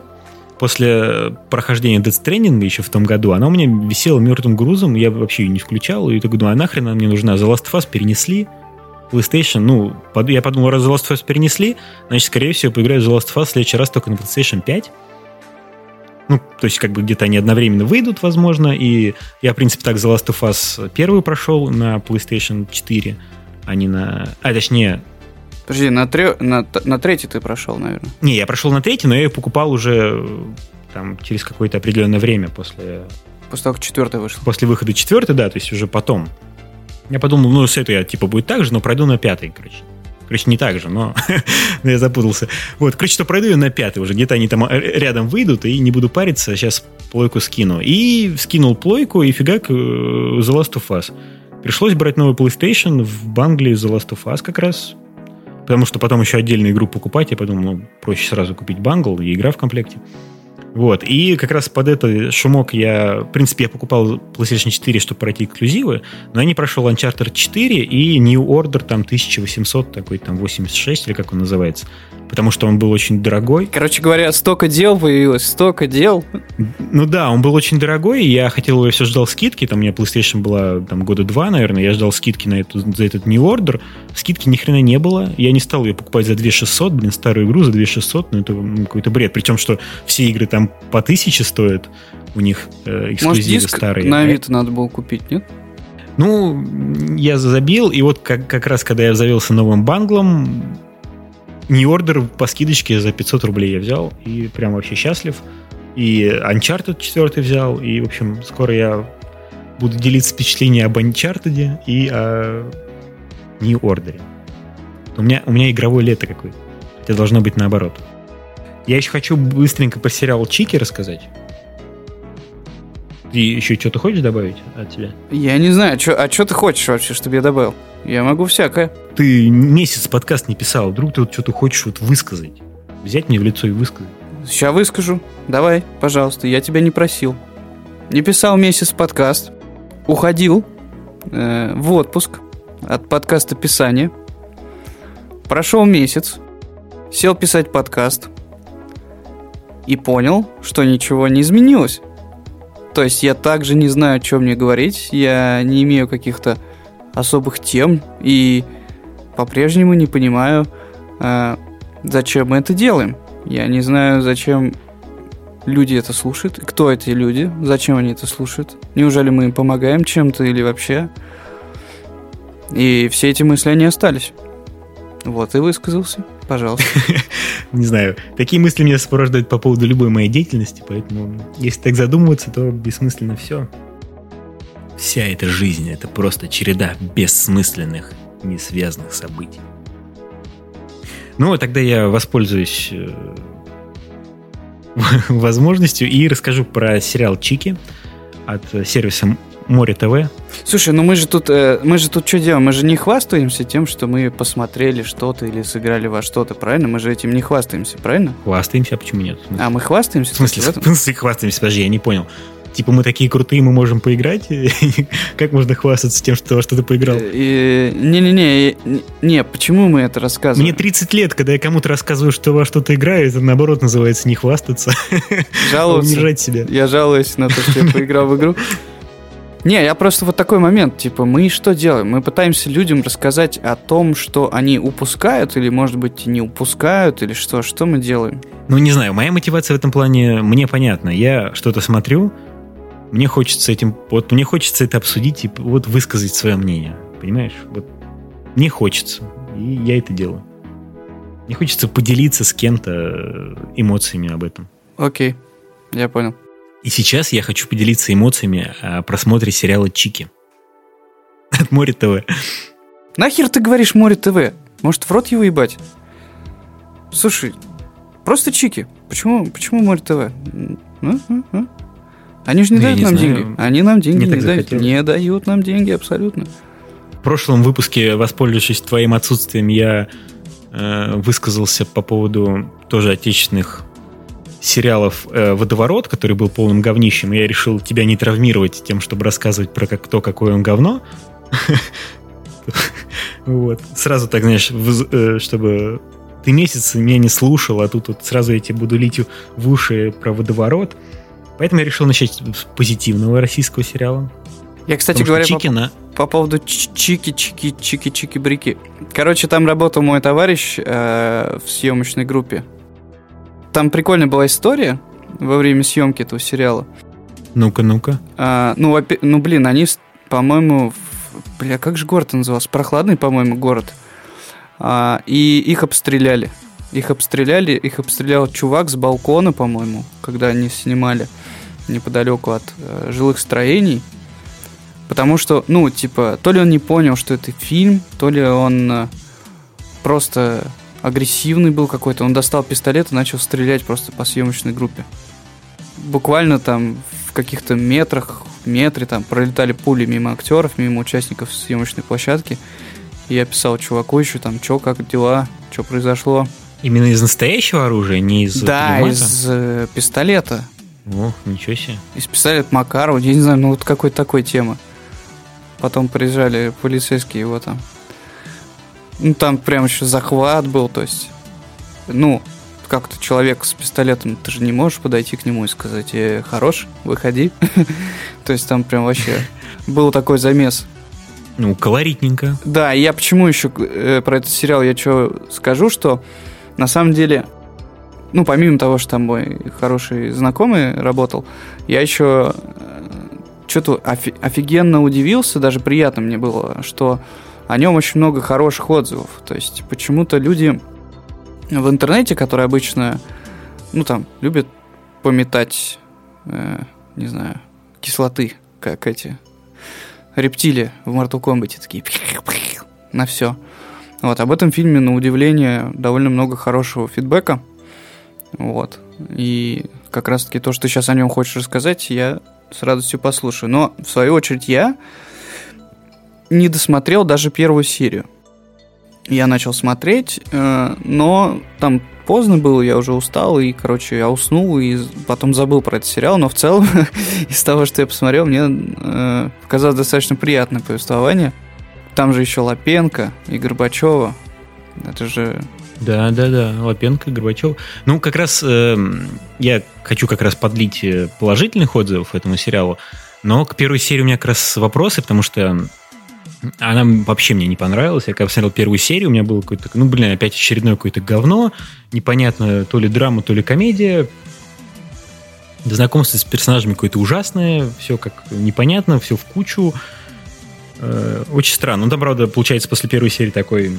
после прохождения Death Stranding еще в том году, она у меня висела мертвым грузом, я вообще ее не включал, и так думаю, а нахрен она мне нужна? The Last of Us перенесли, PlayStation, ну, под, я подумал, раз The Last of Us перенесли, значит, скорее всего, поиграю в The Last of Us в следующий раз только на PlayStation 5. Ну, то есть, как бы где-то они одновременно выйдут, возможно, и я, в принципе, так The Last of Us первый прошел на PlayStation 4, а не на... А, точнее, Подожди, на, трё... на, на третий ты прошел, наверное? Не, я прошел на третий, но я ее покупал уже там через какое-то определенное время после... После того, как четвертый вышел? После выхода четвертый, да, то есть уже потом. Я подумал, ну, с этой я, типа, будет так же, но пройду на пятый, короче. Короче, не так же, но я запутался. Вот, короче, что пройду я на пятый уже. Где-то они там э, рядом выйдут, и не буду париться, сейчас плойку скину. И скинул плойку, и фигак э, The Last of Us. Пришлось брать новый PlayStation в Банглии The Last of Us как раз Потому что потом еще отдельную игру покупать, я подумал, ну, проще сразу купить бангл и игра в комплекте. Вот. И как раз под этот шумок я... В принципе, я покупал PlayStation 4, чтобы пройти эксклюзивы, но я не прошел Uncharted 4 и New Order там 1800, такой там 86, или как он называется потому что он был очень дорогой. Короче говоря, столько дел появилось, столько дел. Ну да, он был очень дорогой, я хотел, я все ждал скидки, там у меня PlayStation была там года два, наверное, я ждал скидки на эту, за этот New Order, скидки ни хрена не было, я не стал ее покупать за 2600, блин, старую игру за 2600, ну это ну, какой-то бред, причем, что все игры там по 1000 стоят, у них э, эксклюзивы Может, диск старые. на Авито надо было купить, нет? Ну, я забил, и вот как, как раз, когда я завелся новым банглом, New Order по скидочке за 500 рублей я взял, и прям вообще счастлив. И Uncharted 4 взял, и, в общем, скоро я буду делиться впечатлением об Uncharted и о New Order. У меня, у меня игровое лето какое-то. Хотя должно быть наоборот. Я еще хочу быстренько по сериалу Чики рассказать. Ты еще что-то хочешь добавить от тебя? Я не знаю, а что ты хочешь вообще, чтобы я добавил? Я могу всякое. Ты месяц подкаст не писал, вдруг ты вот что-то хочешь вот высказать. Взять мне в лицо и высказать. Сейчас выскажу. Давай, пожалуйста, я тебя не просил. Не писал месяц подкаст. Уходил э, в отпуск от подкаста писания. Прошел месяц. Сел писать подкаст. И понял, что ничего не изменилось. То есть я также не знаю, о чем мне говорить. Я не имею каких-то особых тем и по-прежнему не понимаю, э, зачем мы это делаем. Я не знаю, зачем люди это слушают, кто эти люди, зачем они это слушают. Неужели мы им помогаем чем-то или вообще? И все эти мысли, они остались. Вот и высказался, пожалуйста. Не знаю, такие мысли меня сопровождают по поводу любой моей деятельности, поэтому если так задумываться, то бессмысленно все. Вся эта жизнь — это просто череда бессмысленных, несвязанных событий. Ну, тогда я воспользуюсь э, возможностью и расскажу про сериал «Чики» от сервиса Море ТВ. Слушай, ну мы же тут, э, мы же тут что делаем? Мы же не хвастаемся тем, что мы посмотрели что-то или сыграли во что-то, правильно? Мы же этим не хвастаемся, правильно? Хвастаемся, а почему нет? А мы хвастаемся? В смысле, в смысле хвастаемся? Подожди, я не понял типа мы такие крутые, мы можем поиграть. как можно хвастаться тем, что что ты поиграл? Не-не-не, не, почему мы это рассказываем? Мне 30 лет, когда я кому-то рассказываю, что во что-то играю, это наоборот называется не хвастаться, а унижать себя. Я жалуюсь на то, что я поиграл в игру. Не, я просто вот такой момент, типа, мы что делаем? Мы пытаемся людям рассказать о том, что они упускают, или, может быть, не упускают, или что, что мы делаем? Ну, не знаю, моя мотивация в этом плане мне понятна. Я что-то смотрю, мне хочется этим, вот мне хочется это обсудить и вот высказать свое мнение, понимаешь? Вот мне хочется, и я это делаю. Мне хочется поделиться с кем-то эмоциями об этом. Окей, я понял. И сейчас я хочу поделиться эмоциями о просмотре сериала «Чики» от Море ТВ. Нахер ты говоришь Море ТВ? Может, в рот его ебать? Слушай, просто Чики. Почему, почему Море ТВ? Они же не Ну, я дают не нам знаю. деньги. Они нам деньги не так дают. Не дают нам деньги абсолютно. В прошлом выпуске, воспользовавшись твоим отсутствием, я э, высказался по поводу тоже отечественных сериалов э, «Водоворот», который был полным говнищем, и я решил тебя не травмировать тем, чтобы рассказывать про как, то, какое он говно. Вот. Сразу так, знаешь, э, чтобы ты месяц меня не слушал, а тут вот сразу я тебе буду лить в уши про водоворот. Поэтому я решил начать с позитивного российского сериала. Я, кстати Потому говоря, по- Чикина По поводу ч- чики-чики, чики-чики-брики. Короче, там работал мой товарищ э, в съемочной группе. Там прикольная была история во время съемки этого сериала. Ну-ка, ну-ка. А, ну, ну, блин, они, по-моему, в- бля, как же город назывался? Прохладный, по-моему, город. А, и их обстреляли. Их обстреляли, их обстрелял чувак с балкона, по-моему, когда они снимали неподалеку от э, жилых строений. Потому что, ну, типа, то ли он не понял, что это фильм, то ли он э, просто агрессивный был какой-то. Он достал пистолет и начал стрелять просто по съемочной группе. Буквально там в каких-то метрах, метре там пролетали пули мимо актеров, мимо участников съемочной площадки. И я писал чуваку еще там, чё, как дела, что произошло. Именно из настоящего оружия, не из да, пулемета? из э, пистолета. Ох, ничего себе. Из пистолета Макарова, я не знаю, ну вот какой-то такой темы. Потом приезжали полицейские его там. Ну там прям еще захват был, то есть, ну, как-то человек с пистолетом, ты же не можешь подойти к нему и сказать, э, хорош, выходи. То есть там прям вообще был такой замес. Ну, колоритненько. Да, я почему еще э, про этот сериал я что скажу, что на самом деле, ну, помимо того, что там мой хороший знакомый работал, я еще что-то офигенно удивился, даже приятно мне было, что о нем очень много хороших отзывов. То есть почему-то люди в интернете, которые обычно, ну, там, любят пометать, э, не знаю, кислоты, как эти рептилии в Mortal Kombat такие на все. Вот, об этом фильме, на удивление, довольно много хорошего фидбэка. Вот. И как раз-таки то, что ты сейчас о нем хочешь рассказать, я с радостью послушаю. Но, в свою очередь, я не досмотрел даже первую серию. Я начал смотреть, э, но там поздно было, я уже устал, и, короче, я уснул, и потом забыл про этот сериал, но в целом, из того, что я посмотрел, мне э, показалось достаточно приятное повествование. Там же еще Лапенко и Горбачева. Это же... Да, да, да, Лапенко, Горбачев. Ну, как раз э, я хочу как раз подлить э, положительных отзывов этому сериалу, но к первой серии у меня как раз вопросы, потому что она вообще мне не понравилась. Я когда посмотрел первую серию, у меня было какое-то, ну, блин, опять очередное какое-то говно. Непонятно, то ли драма, то ли комедия. Знакомство с персонажами какое-то ужасное. Все как непонятно, все в кучу. Э, очень странно. Ну, там, правда, получается, после первой серии такой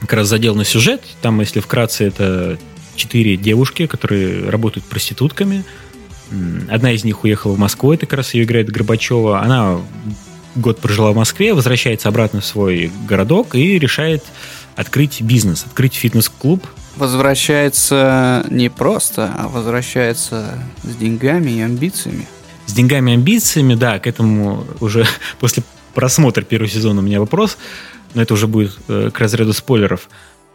как раз задел на сюжет. Там, если вкратце, это четыре девушки, которые работают проститутками. Одна из них уехала в Москву, это как раз ее играет Горбачева. Она год прожила в Москве, возвращается обратно в свой городок и решает открыть бизнес, открыть фитнес-клуб. Возвращается не просто, а возвращается с деньгами и амбициями. С деньгами и амбициями, да, к этому уже после просмотра первого сезона у меня вопрос, но это уже будет э, к разряду спойлеров.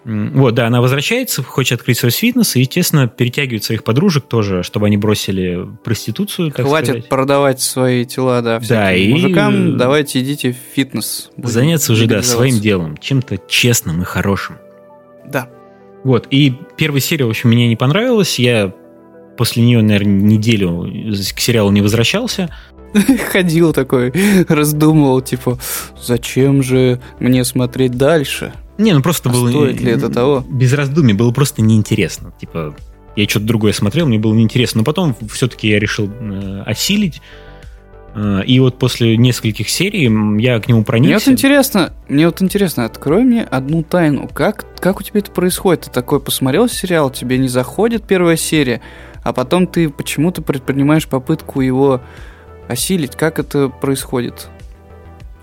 Вот, да, она возвращается, хочет открыть свой фитнес и, естественно, перетягивает своих подружек тоже, чтобы они бросили проституцию, так Хватит сказать. продавать свои тела, да, Да, и- мужикам. Давайте идите в фитнес. Заняться уже, да, своим делом, чем-то честным и хорошим. Да. Вот, и первая серия, в общем, мне не понравилась. Я после нее, наверное, неделю к сериалу не возвращался. Ходил такой, раздумывал, типа, зачем же мне смотреть дальше? Не, ну просто А было... стоит ли это того? Без раздумий, было просто неинтересно. Типа, я что-то другое смотрел, мне было неинтересно. Но потом все-таки я решил э, осилить. Э, и вот после нескольких серий я к нему проникся. Мне вот интересно, мне вот интересно, открой мне одну тайну. Как, как у тебя это происходит? Ты такой посмотрел сериал, тебе не заходит первая серия, а потом ты почему-то предпринимаешь попытку его осилить. Как это происходит?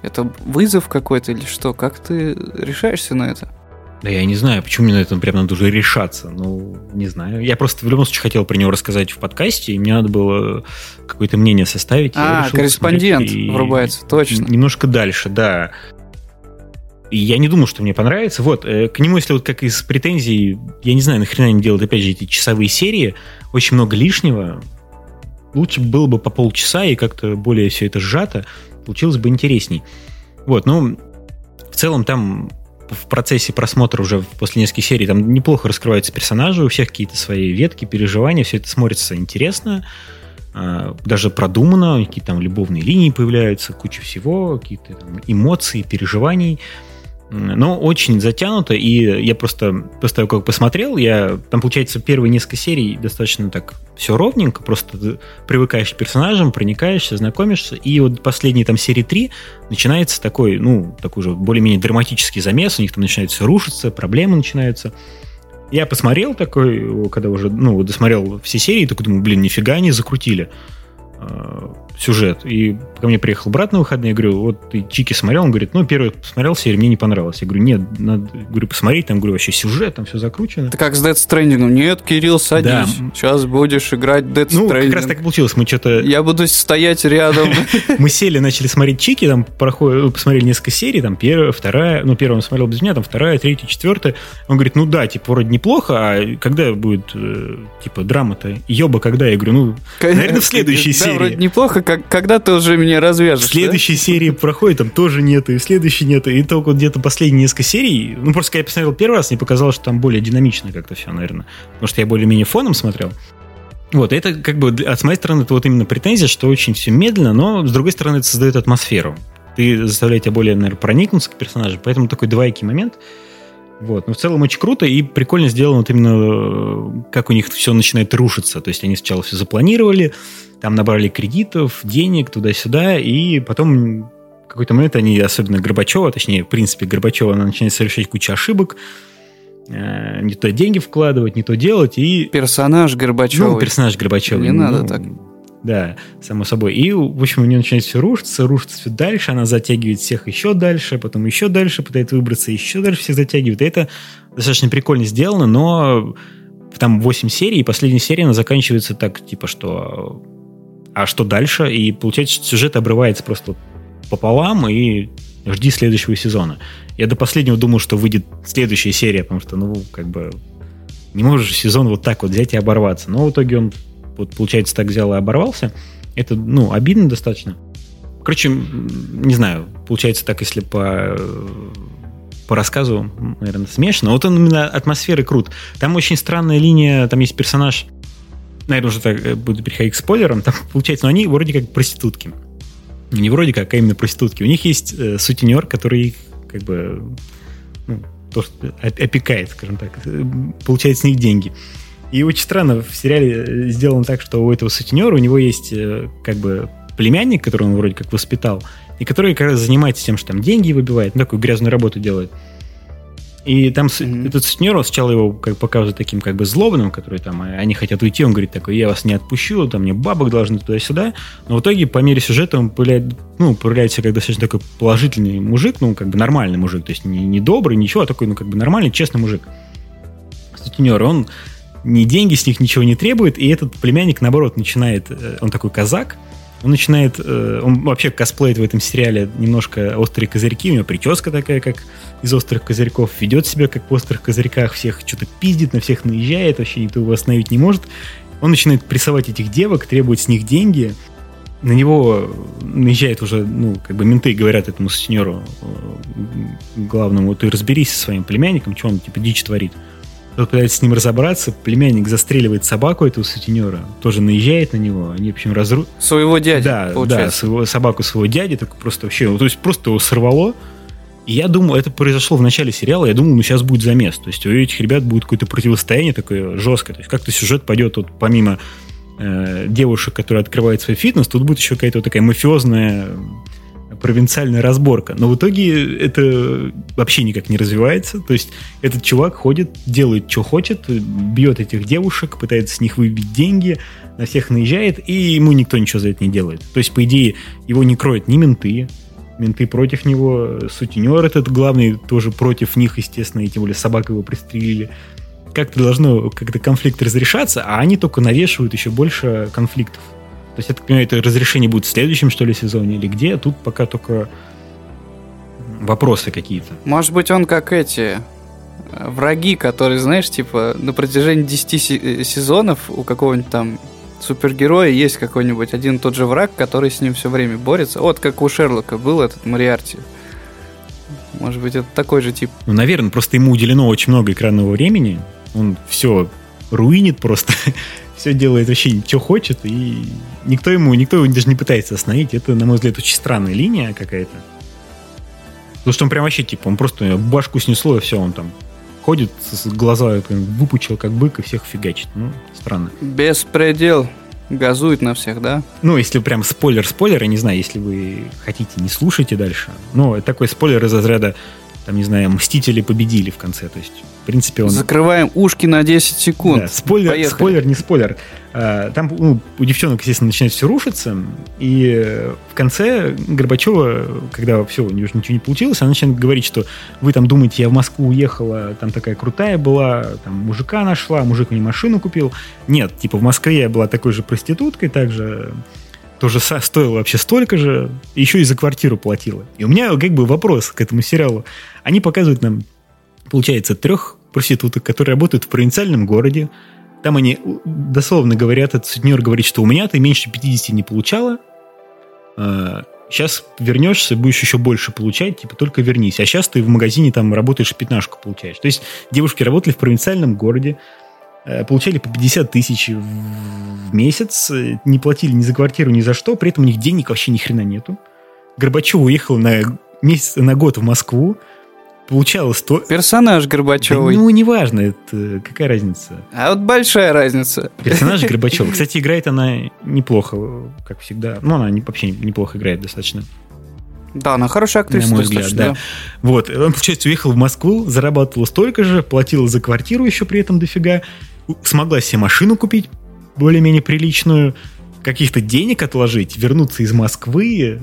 Это вызов какой-то или что? Как ты решаешься на это? Да я не знаю, почему мне на это прям надо уже решаться. Ну, не знаю. Я просто в любом случае хотел про него рассказать в подкасте, и мне надо было какое-то мнение составить. А, корреспондент врубается, точно. Немножко дальше, да. И я не думал, что мне понравится. Вот, э, к нему, если вот как из претензий, я не знаю, нахрена они делают, опять же, эти часовые серии, очень много лишнего. Лучше было бы по полчаса и как-то более все это сжато, получилось бы интересней. Вот, ну, в целом там в процессе просмотра уже после нескольких серий там неплохо раскрываются персонажи, у всех какие-то свои ветки, переживания, все это смотрится интересно, а, даже продумано, какие-то там любовные линии появляются, куча всего, какие-то эмоции, переживаний но очень затянуто, и я просто после как посмотрел, я там, получается, первые несколько серий достаточно так все ровненько, просто привыкаешь к персонажам, проникаешься, знакомишься, и вот последние там серии 3 начинается такой, ну, такой же более-менее драматический замес, у них там начинается рушиться, проблемы начинаются. Я посмотрел такой, когда уже, ну, досмотрел все серии, такой думаю, блин, нифига они закрутили. Сюжет. И ко мне приехал брат на выходные, я говорю, вот ты Чики смотрел? Он говорит, ну, первый посмотрел серию, мне не понравилось. Я говорю, нет, надо, говорю, посмотреть, там, говорю, вообще сюжет, там все закручено. Это как с Dead Stranding. Нет, Кирилл, садись. Да. Сейчас будешь играть Dead Stranding. Ну, как раз так и получилось. Мы что-то... Я буду стоять рядом. Мы сели, начали смотреть Чики, там, проходили, посмотрели несколько серий, там, первая, вторая, ну, первая он смотрел без меня, там, вторая, третья, четвертая. Он говорит, ну, да, типа, вроде неплохо, а когда будет, э, типа, драма-то? Ёба, когда? Я говорю, ну, наверное, в следующей серии. Да, вроде неплохо, как, когда ты уже меня развяжешь. В следующей да? серии проходит, там тоже нету, и в следующей нету. И только где-то последние несколько серий, ну, просто когда я посмотрел первый раз, мне показалось, что там более динамично как-то все, наверное. Потому что я более-менее фоном смотрел. Вот, это как бы от моей стороны это вот именно претензия, что очень все медленно, но с другой стороны это создает атмосферу. Ты заставляешь тебя более, наверное, проникнуться к персонажу, поэтому такой двоякий момент. Вот. Но в целом очень круто и прикольно сделано вот именно, как у них все начинает рушиться. То есть они сначала все запланировали, там набрали кредитов, денег туда-сюда, и потом в какой-то момент они, особенно Горбачева, точнее, в принципе, Горбачева, она начинает совершать кучу ошибок, э, не то деньги вкладывать, не то делать, и... Персонаж Горбачева. Ну, персонаж Горбачева. Не ну, надо так. Да, само собой. И, в общем, у нее начинает все рушиться, рушится все дальше, она затягивает всех еще дальше, потом еще дальше пытается выбраться, еще дальше всех затягивает. И это достаточно прикольно сделано, но там 8 серий, и последняя серия, она заканчивается так, типа, что а что дальше? И получается, сюжет обрывается просто пополам, и жди следующего сезона. Я до последнего думал, что выйдет следующая серия, потому что, ну, как бы, не можешь сезон вот так вот взять и оборваться. Но в итоге он, вот, получается, так взял и оборвался. Это, ну, обидно достаточно. Короче, не знаю, получается так, если по по рассказу, наверное, смешно. Вот он именно атмосферы крут. Там очень странная линия, там есть персонаж, наверное, уже так э, буду переходить к спойлерам, там получается, но ну, они вроде как проститутки. Не вроде как, а именно проститутки. У них есть э, сутенер, который как бы ну, то, что опекает, скажем так, э, получает с них деньги. И очень странно, в сериале э, сделано так, что у этого сутенера у него есть как бы племянник, который он вроде как воспитал, и который как раз занимается тем, что там деньги выбивает, ну, такую грязную работу делает. И там mm-hmm. этот сутенер, сначала его как показывают таким как бы злобным, который там, э, они хотят уйти, он говорит такой, я вас не отпущу, там мне бабок должны туда-сюда. Но в итоге по мере сюжета он появляет, ну, появляется как достаточно такой положительный мужик, ну, как бы нормальный мужик, то есть не, не добрый, ничего, а такой, ну, как бы нормальный, честный мужик. Сутенер, он ни деньги с них ничего не требует, и этот племянник, наоборот, начинает, э, он такой казак, он начинает, э, он вообще косплеит в этом сериале немножко острые козырьки, у него прическа такая, как из острых козырьков, ведет себя как в острых козырьках, всех что-то пиздит, на всех наезжает, вообще никто его остановить не может. Он начинает прессовать этих девок, требует с них деньги, на него наезжает уже, ну, как бы менты говорят этому э, главному, ты разберись со своим племянником, что он, типа, дичь творит. Тот пытается с ним разобраться, племянник застреливает собаку этого сутенера, тоже наезжает на него, они, в общем, разру... Своего дяди, Да, получается. да, своего, собаку своего дяди, так просто вообще, ну, то есть просто его сорвало, и я думал, это произошло в начале сериала, я думал, ну сейчас будет замес. То есть у этих ребят будет какое-то противостояние такое жесткое. То есть как-то сюжет пойдет вот помимо э, девушек, которые открывают свой фитнес, тут будет еще какая-то вот такая мафиозная провинциальная разборка. Но в итоге это вообще никак не развивается. То есть этот чувак ходит, делает, что хочет, бьет этих девушек, пытается с них выбить деньги, на всех наезжает, и ему никто ничего за это не делает. То есть, по идее, его не кроют ни менты, менты против него, сутенер этот главный тоже против них, естественно, и тем более собак его пристрелили. Как-то должно как-то конфликт разрешаться, а они только навешивают еще больше конфликтов. То есть, я так понимаю, это разрешение будет в следующем, что ли, сезоне или где? Тут пока только вопросы какие-то. Может быть, он как эти э, враги, которые, знаешь, типа на протяжении 10 э, сезонов у какого-нибудь там супергероя есть какой-нибудь один тот же враг, который с ним все время борется. Вот как у Шерлока был этот Мариарти. Может быть, это такой же тип. Ну, наверное, просто ему уделено очень много экранного времени. Он все руинит просто все делает вообще, что хочет, и никто ему, никто его даже не пытается остановить. Это, на мой взгляд, очень странная линия какая-то. Потому что он прям вообще, типа, он просто башку снесло, и все, он там ходит, с глаза выпучил, как бык, и всех фигачит. Ну, странно. Беспредел. Газует на всех, да? Ну, если прям спойлер-спойлер, я не знаю, если вы хотите, не слушайте дальше. Но такой спойлер из разряда там, не знаю, Мстители победили в конце. То есть, в принципе, он... Закрываем ушки на 10 секунд. Да, спойлер, Поехали. спойлер, не спойлер. А, там ну, у девчонок, естественно, начинает все рушиться. И в конце Горбачева, когда все, у нее уже ничего не получилось, она начинает говорить, что вы там думаете, я в Москву уехала, там такая крутая была, там мужика нашла, мужик мне машину купил. Нет, типа в Москве я была такой же проституткой, также тоже стоило вообще столько же, еще и за квартиру платила. И у меня как бы вопрос к этому сериалу. Они показывают нам, получается, трех проституток, которые работают в провинциальном городе. Там они дословно говорят, этот сутенер говорит, что у меня ты меньше 50 не получала, сейчас а, вернешься, будешь еще больше получать, типа только вернись. А сейчас ты в магазине там работаешь, пятнашку получаешь. То есть девушки работали в провинциальном городе, получали по 50 тысяч в месяц, э, не платили ни за квартиру, ни за что, при этом у них денег вообще ни хрена нету. Горбачев уехал на месяц, на год в Москву, получал 100... Персонаж Горбачевый. Да, ну, неважно, это какая разница. А вот большая разница. Персонаж Горбачева. Кстати, играет она неплохо, как всегда. Ну, она вообще неплохо играет достаточно. Да, она хорошая актриса. На мой взгляд, да. да. Вот, он, получается, уехал в Москву, зарабатывал столько же, платил за квартиру еще при этом дофига, смогла себе машину купить более-менее приличную, каких-то денег отложить, вернуться из Москвы,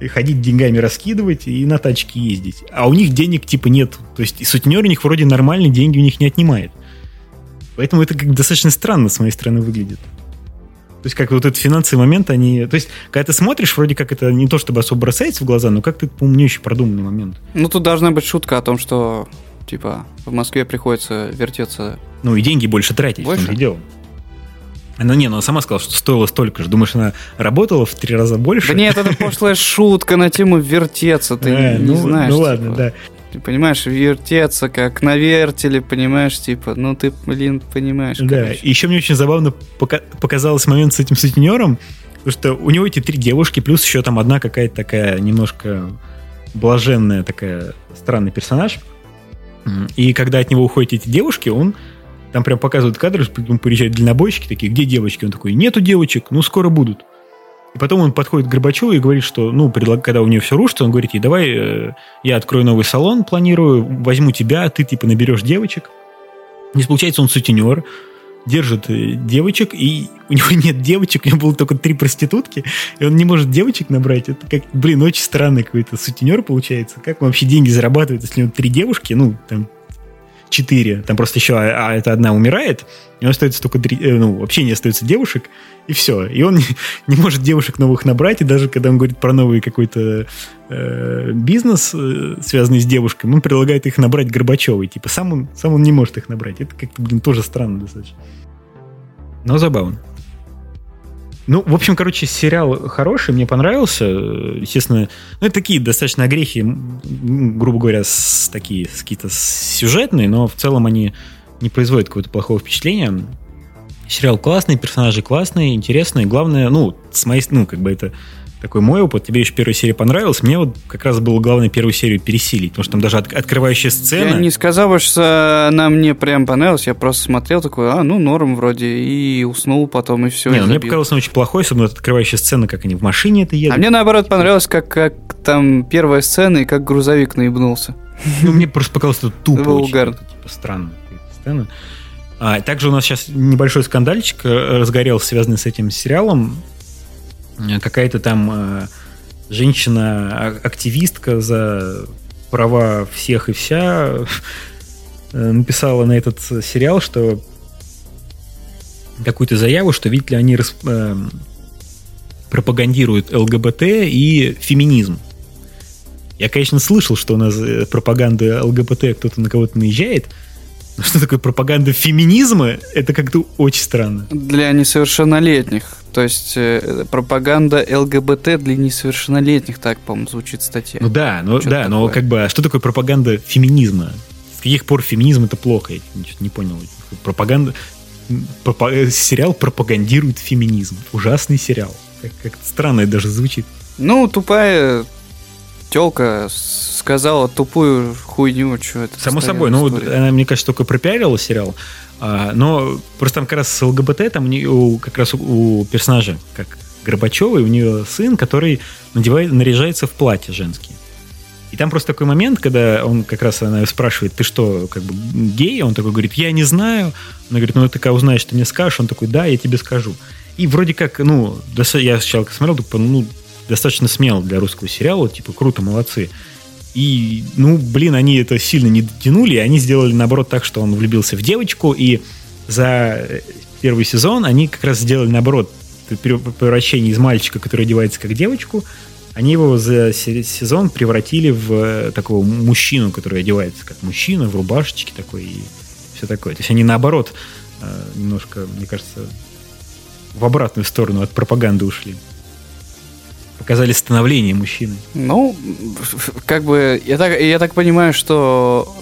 и ходить деньгами раскидывать и на тачке ездить. А у них денег типа нет. То есть сутенер у них вроде нормальные, деньги у них не отнимает. Поэтому это как достаточно странно с моей стороны выглядит. То есть, как вот этот финансовый момент, они... То есть, когда ты смотришь, вроде как это не то, чтобы особо бросается в глаза, но как-то, по-моему, не очень продуманный момент. Ну, тут должна быть шутка о том, что Типа, в Москве приходится вертеться... Ну и деньги больше тратить, больше? в том дело. Ну не, ну она сама сказала, что стоило столько же. Думаешь, она работала в три раза больше? Да нет, это пошлая шутка на тему вертеться, ты а, не ну, знаешь. Ну ладно, типа. да. Ты понимаешь, вертеться, как на вертеле, понимаешь, типа, ну ты, блин, понимаешь. Да, короче. и еще мне очень забавно пока- показался момент с этим сутенером, потому что у него эти три девушки, плюс еще там одна какая-то такая немножко блаженная такая странный персонаж. И когда от него уходят эти девушки, он там прям показывает кадры, приезжают дальнобойщики такие, где девочки? Он такой, нету девочек, ну скоро будут. И потом он подходит к Горбачеву и говорит, что, ну, когда у нее все рушится, он говорит ей, давай э, я открою новый салон, планирую, возьму тебя, ты типа наберешь девочек. И получается, он сутенер, держит э, девочек, и у него нет девочек, у него было только три проститутки, и он не может девочек набрать. Это как, блин, очень странный какой-то сутенер получается. Как он вообще деньги зарабатывает, если у него три девушки, ну, там, четыре, там просто еще, а, а эта одна умирает, и он остается только три, э, ну, вообще не остается девушек, и все. И он не, не может девушек новых набрать, и даже когда он говорит про новый какой-то э, бизнес, э, связанный с девушками, он предлагает их набрать Горбачевой. Типа сам он, сам он не может их набрать. Это как-то, блин, тоже странно достаточно. Но забавно. Ну, в общем, короче, сериал хороший, мне понравился. Естественно, ну, это такие достаточно грехи, грубо говоря, с, такие какие-то сюжетные, но в целом они не производят какого-то плохого впечатления. Сериал классный, персонажи классные, интересные. Главное, ну, с моей, ну, как бы это такой мой опыт. Тебе еще первая серия понравилась. Мне вот как раз было главное первую серию пересилить, потому что там даже от, открывающая сцена... Я не сказал, что она мне прям понравилась, я просто смотрел такой, а, ну, норм вроде, и уснул потом, и все. Не, и ну, мне она очень плохой, особенно вот открывающая сцена, как они в машине это едут. А мне наоборот понравилось, как, как там первая сцена и как грузовик наебнулся. Ну, мне просто показалось, что тупо Было очень, это, типа, странная какая-то сцена. А, также у нас сейчас небольшой скандальчик э, разгорелся, связанный с этим сериалом. Э, Какая-то там э, женщина-активистка за права всех и вся э, написала на этот сериал, что какую-то заяву, что, видите ли, они рас- э, пропагандируют ЛГБТ и феминизм. Я, конечно, слышал, что у нас пропаганда ЛГБТ кто-то на кого-то наезжает, но что такое пропаганда феминизма, это как-то очень странно. Для несовершеннолетних. То есть э, пропаганда ЛГБТ для несовершеннолетних, так, по-моему, звучит статья. Ну да, ну Что-то да, но такое. как бы, а что такое пропаганда феминизма? С каких пор феминизм это плохо? Я что-то не понял. Пропаганда... пропа- э, сериал пропагандирует феминизм. Ужасный сериал. Как- Как-то странно это даже звучит. Ну, тупая телка сказала тупую хуйню, что это. Само собой, ну, вот она, мне кажется, только пропиарила сериал. А, но просто там как раз с ЛГБТ, там у нее, как раз у, у персонажа, как Горбачевой, у нее сын, который надевает, наряжается в платье женские. И там просто такой момент, когда он как раз она спрашивает, ты что, как бы гей? Он такой говорит, я не знаю. Она говорит, ну ты когда узнаешь, ты мне скажешь. Он такой, да, я тебе скажу. И вроде как, ну, я сначала как смотрел, ну, достаточно смело для русского сериала, типа, круто, молодцы. И, ну, блин, они это сильно не дотянули, они сделали, наоборот, так, что он влюбился в девочку, и за э, первый сезон они как раз сделали, наоборот, превращение из мальчика, который одевается как девочку, они его за се- сезон превратили в э, такого мужчину, который одевается как мужчина, в рубашечке такой и все такое. То есть они, наоборот, э, немножко, мне кажется, в обратную сторону от пропаганды ушли. Показали становление мужчины. Ну, как бы, я так, я так понимаю, что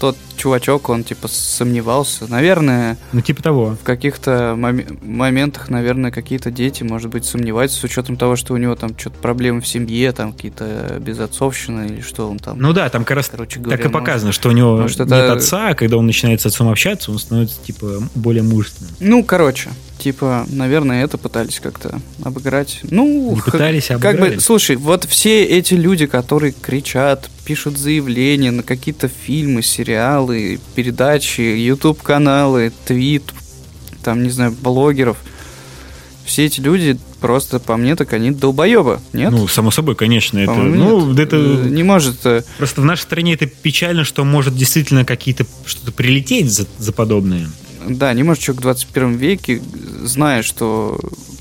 тот чувачок, он типа сомневался. Наверное, Ну, типа того. в каких-то моме- моментах, наверное, какие-то дети, может быть, сомневаются с учетом того, что у него там что-то проблемы в семье, там какие-то безотцовщина или что он там. Ну да, там как раз Короче говоря, так и показано, что у него может, нет это- отца, а когда он начинает с отцом общаться, он становится, типа, более мужественным. Ну, короче, типа, наверное, это пытались как-то обыграть. Ну, Не пытались, а Как обыграли. бы, слушай, вот все эти люди, которые кричат, пишут заявления на какие-то фильмы, сериалы, передачи, YouTube-каналы, твит, там, не знаю, блогеров, все эти люди просто, по мне, так они долбоебы, нет? Ну, само собой, конечно, это, ну, нет. это Не может... э, просто в нашей стране это печально, что может действительно какие-то что-то прилететь за, за подобное. Да, не может человек в 21 веке, зная, что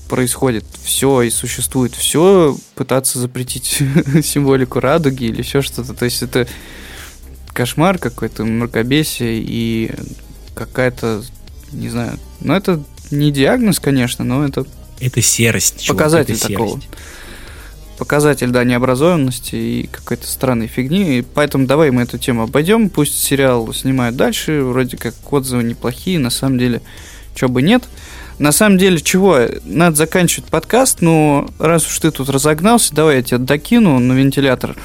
происходит все и существует все, пытаться запретить символику радуги или еще что-то. То есть это кошмар какой-то, мракобесие и какая-то, не знаю, ну это не диагноз, конечно, но это Это серость. Показатель это такого. Показатель, да, необразованности и какой-то странной фигни. И поэтому давай мы эту тему обойдем. Пусть сериал снимают дальше. Вроде как отзывы неплохие. На самом деле, чего бы нет. На самом деле, чего? Надо заканчивать подкаст, но раз уж ты тут разогнался, давай я тебя докину на вентилятор.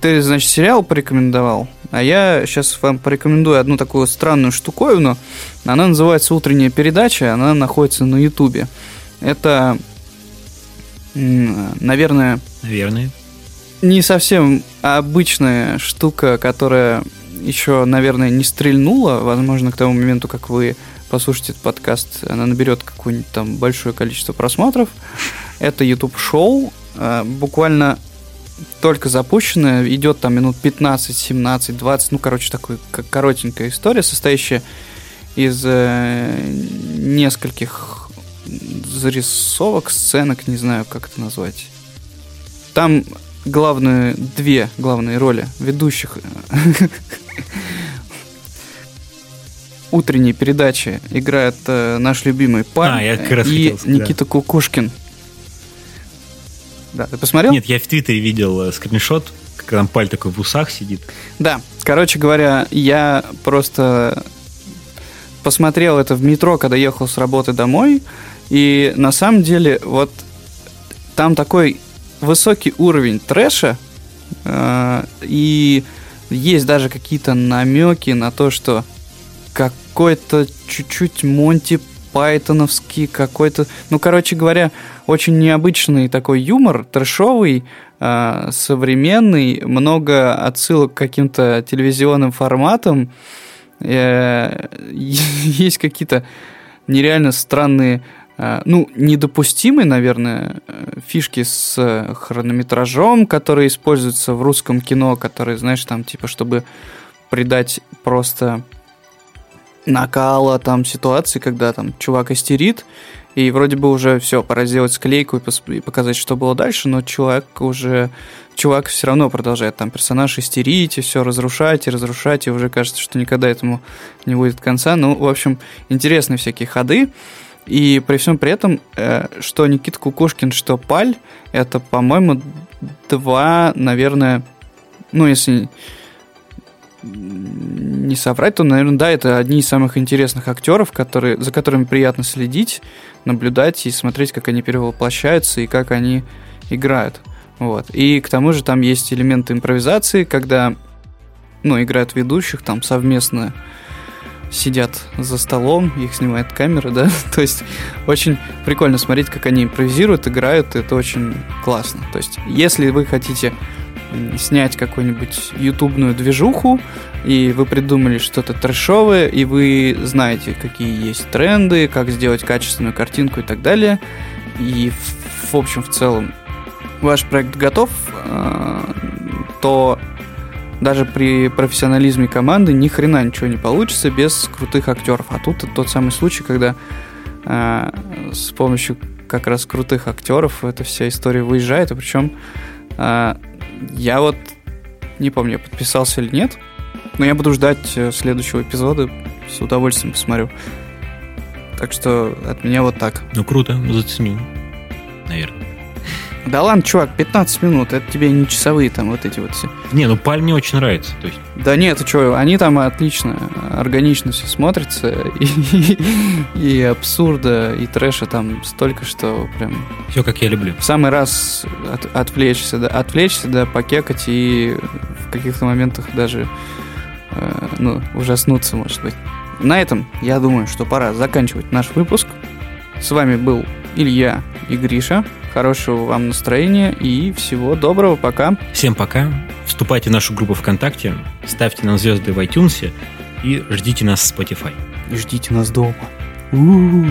Ты, значит, сериал порекомендовал, а я сейчас вам порекомендую одну такую странную штуковину. Она называется «Утренняя передача», она находится на Ютубе. Это, наверное, Наверное. не совсем обычная штука, которая еще, наверное, не стрельнула. Возможно, к тому моменту, как вы послушаете этот подкаст, она наберет какое-нибудь там большое количество просмотров. Это YouTube-шоу, э, буквально только запущенное, идет там минут 15, 17, 20, ну, короче, такой коротенькая история, состоящая из э, нескольких зарисовок, сценок, не знаю, как это назвать. Там главные, две главные роли ведущих утренней передачи играет э, наш любимый парень А, я как раз и да. Никита Кукушкин. Да, ты посмотрел? Нет, я в Твиттере видел э, скриншот, как там Паль такой в усах сидит. Да, короче говоря, я просто посмотрел это в метро, когда ехал с работы домой, и на самом деле вот там такой высокий уровень трэша, э, и есть даже какие-то намеки на то, что какой-то чуть-чуть Монти Пайтоновский какой-то... Ну, короче говоря, очень необычный такой юмор, трэшовый, э, современный, много отсылок к каким-то телевизионным форматам. Э, есть какие-то нереально странные ну, недопустимые, наверное, э, фишки с хронометражом, которые используются в русском кино, которые, знаешь, там, типа, чтобы придать просто накала там ситуации, когда там чувак истерит, и вроде бы уже все, пора сделать склейку и показать, что было дальше, но чувак уже чувак все равно продолжает там персонаж истерить и все разрушать и разрушать, и уже кажется, что никогда этому не будет конца. Ну, в общем, интересные всякие ходы. И при всем при этом, э, что Никита Кукушкин, что Паль, это, по-моему, два, наверное, ну, если не соврать, то, наверное, да, это одни из самых интересных актеров, которые, за которыми приятно следить, наблюдать и смотреть, как они перевоплощаются и как они играют. Вот. И к тому же там есть элементы импровизации, когда ну, играют ведущих, там совместно сидят за столом, их снимает камера, да, то есть очень прикольно смотреть, как они импровизируют, играют, это очень классно. То есть, если вы хотите снять какую-нибудь ютубную движуху, и вы придумали что-то трэшовое, и вы знаете, какие есть тренды, как сделать качественную картинку и так далее, и в, в общем, в целом ваш проект готов, э, то даже при профессионализме команды ни хрена ничего не получится без крутых актеров. А тут тот самый случай, когда э, с помощью как раз крутых актеров эта вся история выезжает. И причем э, я вот не помню, я подписался или нет, но я буду ждать э, следующего эпизода, с удовольствием посмотрю. Так что от меня вот так. Ну круто, заценил, наверное. Да ладно, чувак, 15 минут, это тебе не часовые там вот эти вот все. Не, ну Паль мне очень нравится. То есть... Да нет, ты что, они там отлично, органично все смотрятся, и, и абсурда, и трэша там столько, что прям... Все, как я люблю. В самый раз от, отвлечься, да, отвлечься, да, покекать и в каких-то моментах даже, э, ну, ужаснуться, может быть. На этом, я думаю, что пора заканчивать наш выпуск. С вами был Илья и Гриша. Хорошего вам настроения и всего доброго. Пока. Всем пока. Вступайте в нашу группу ВКонтакте, ставьте нам звезды в iTunes и ждите нас в Spotify. И ждите нас дома. У-у-у.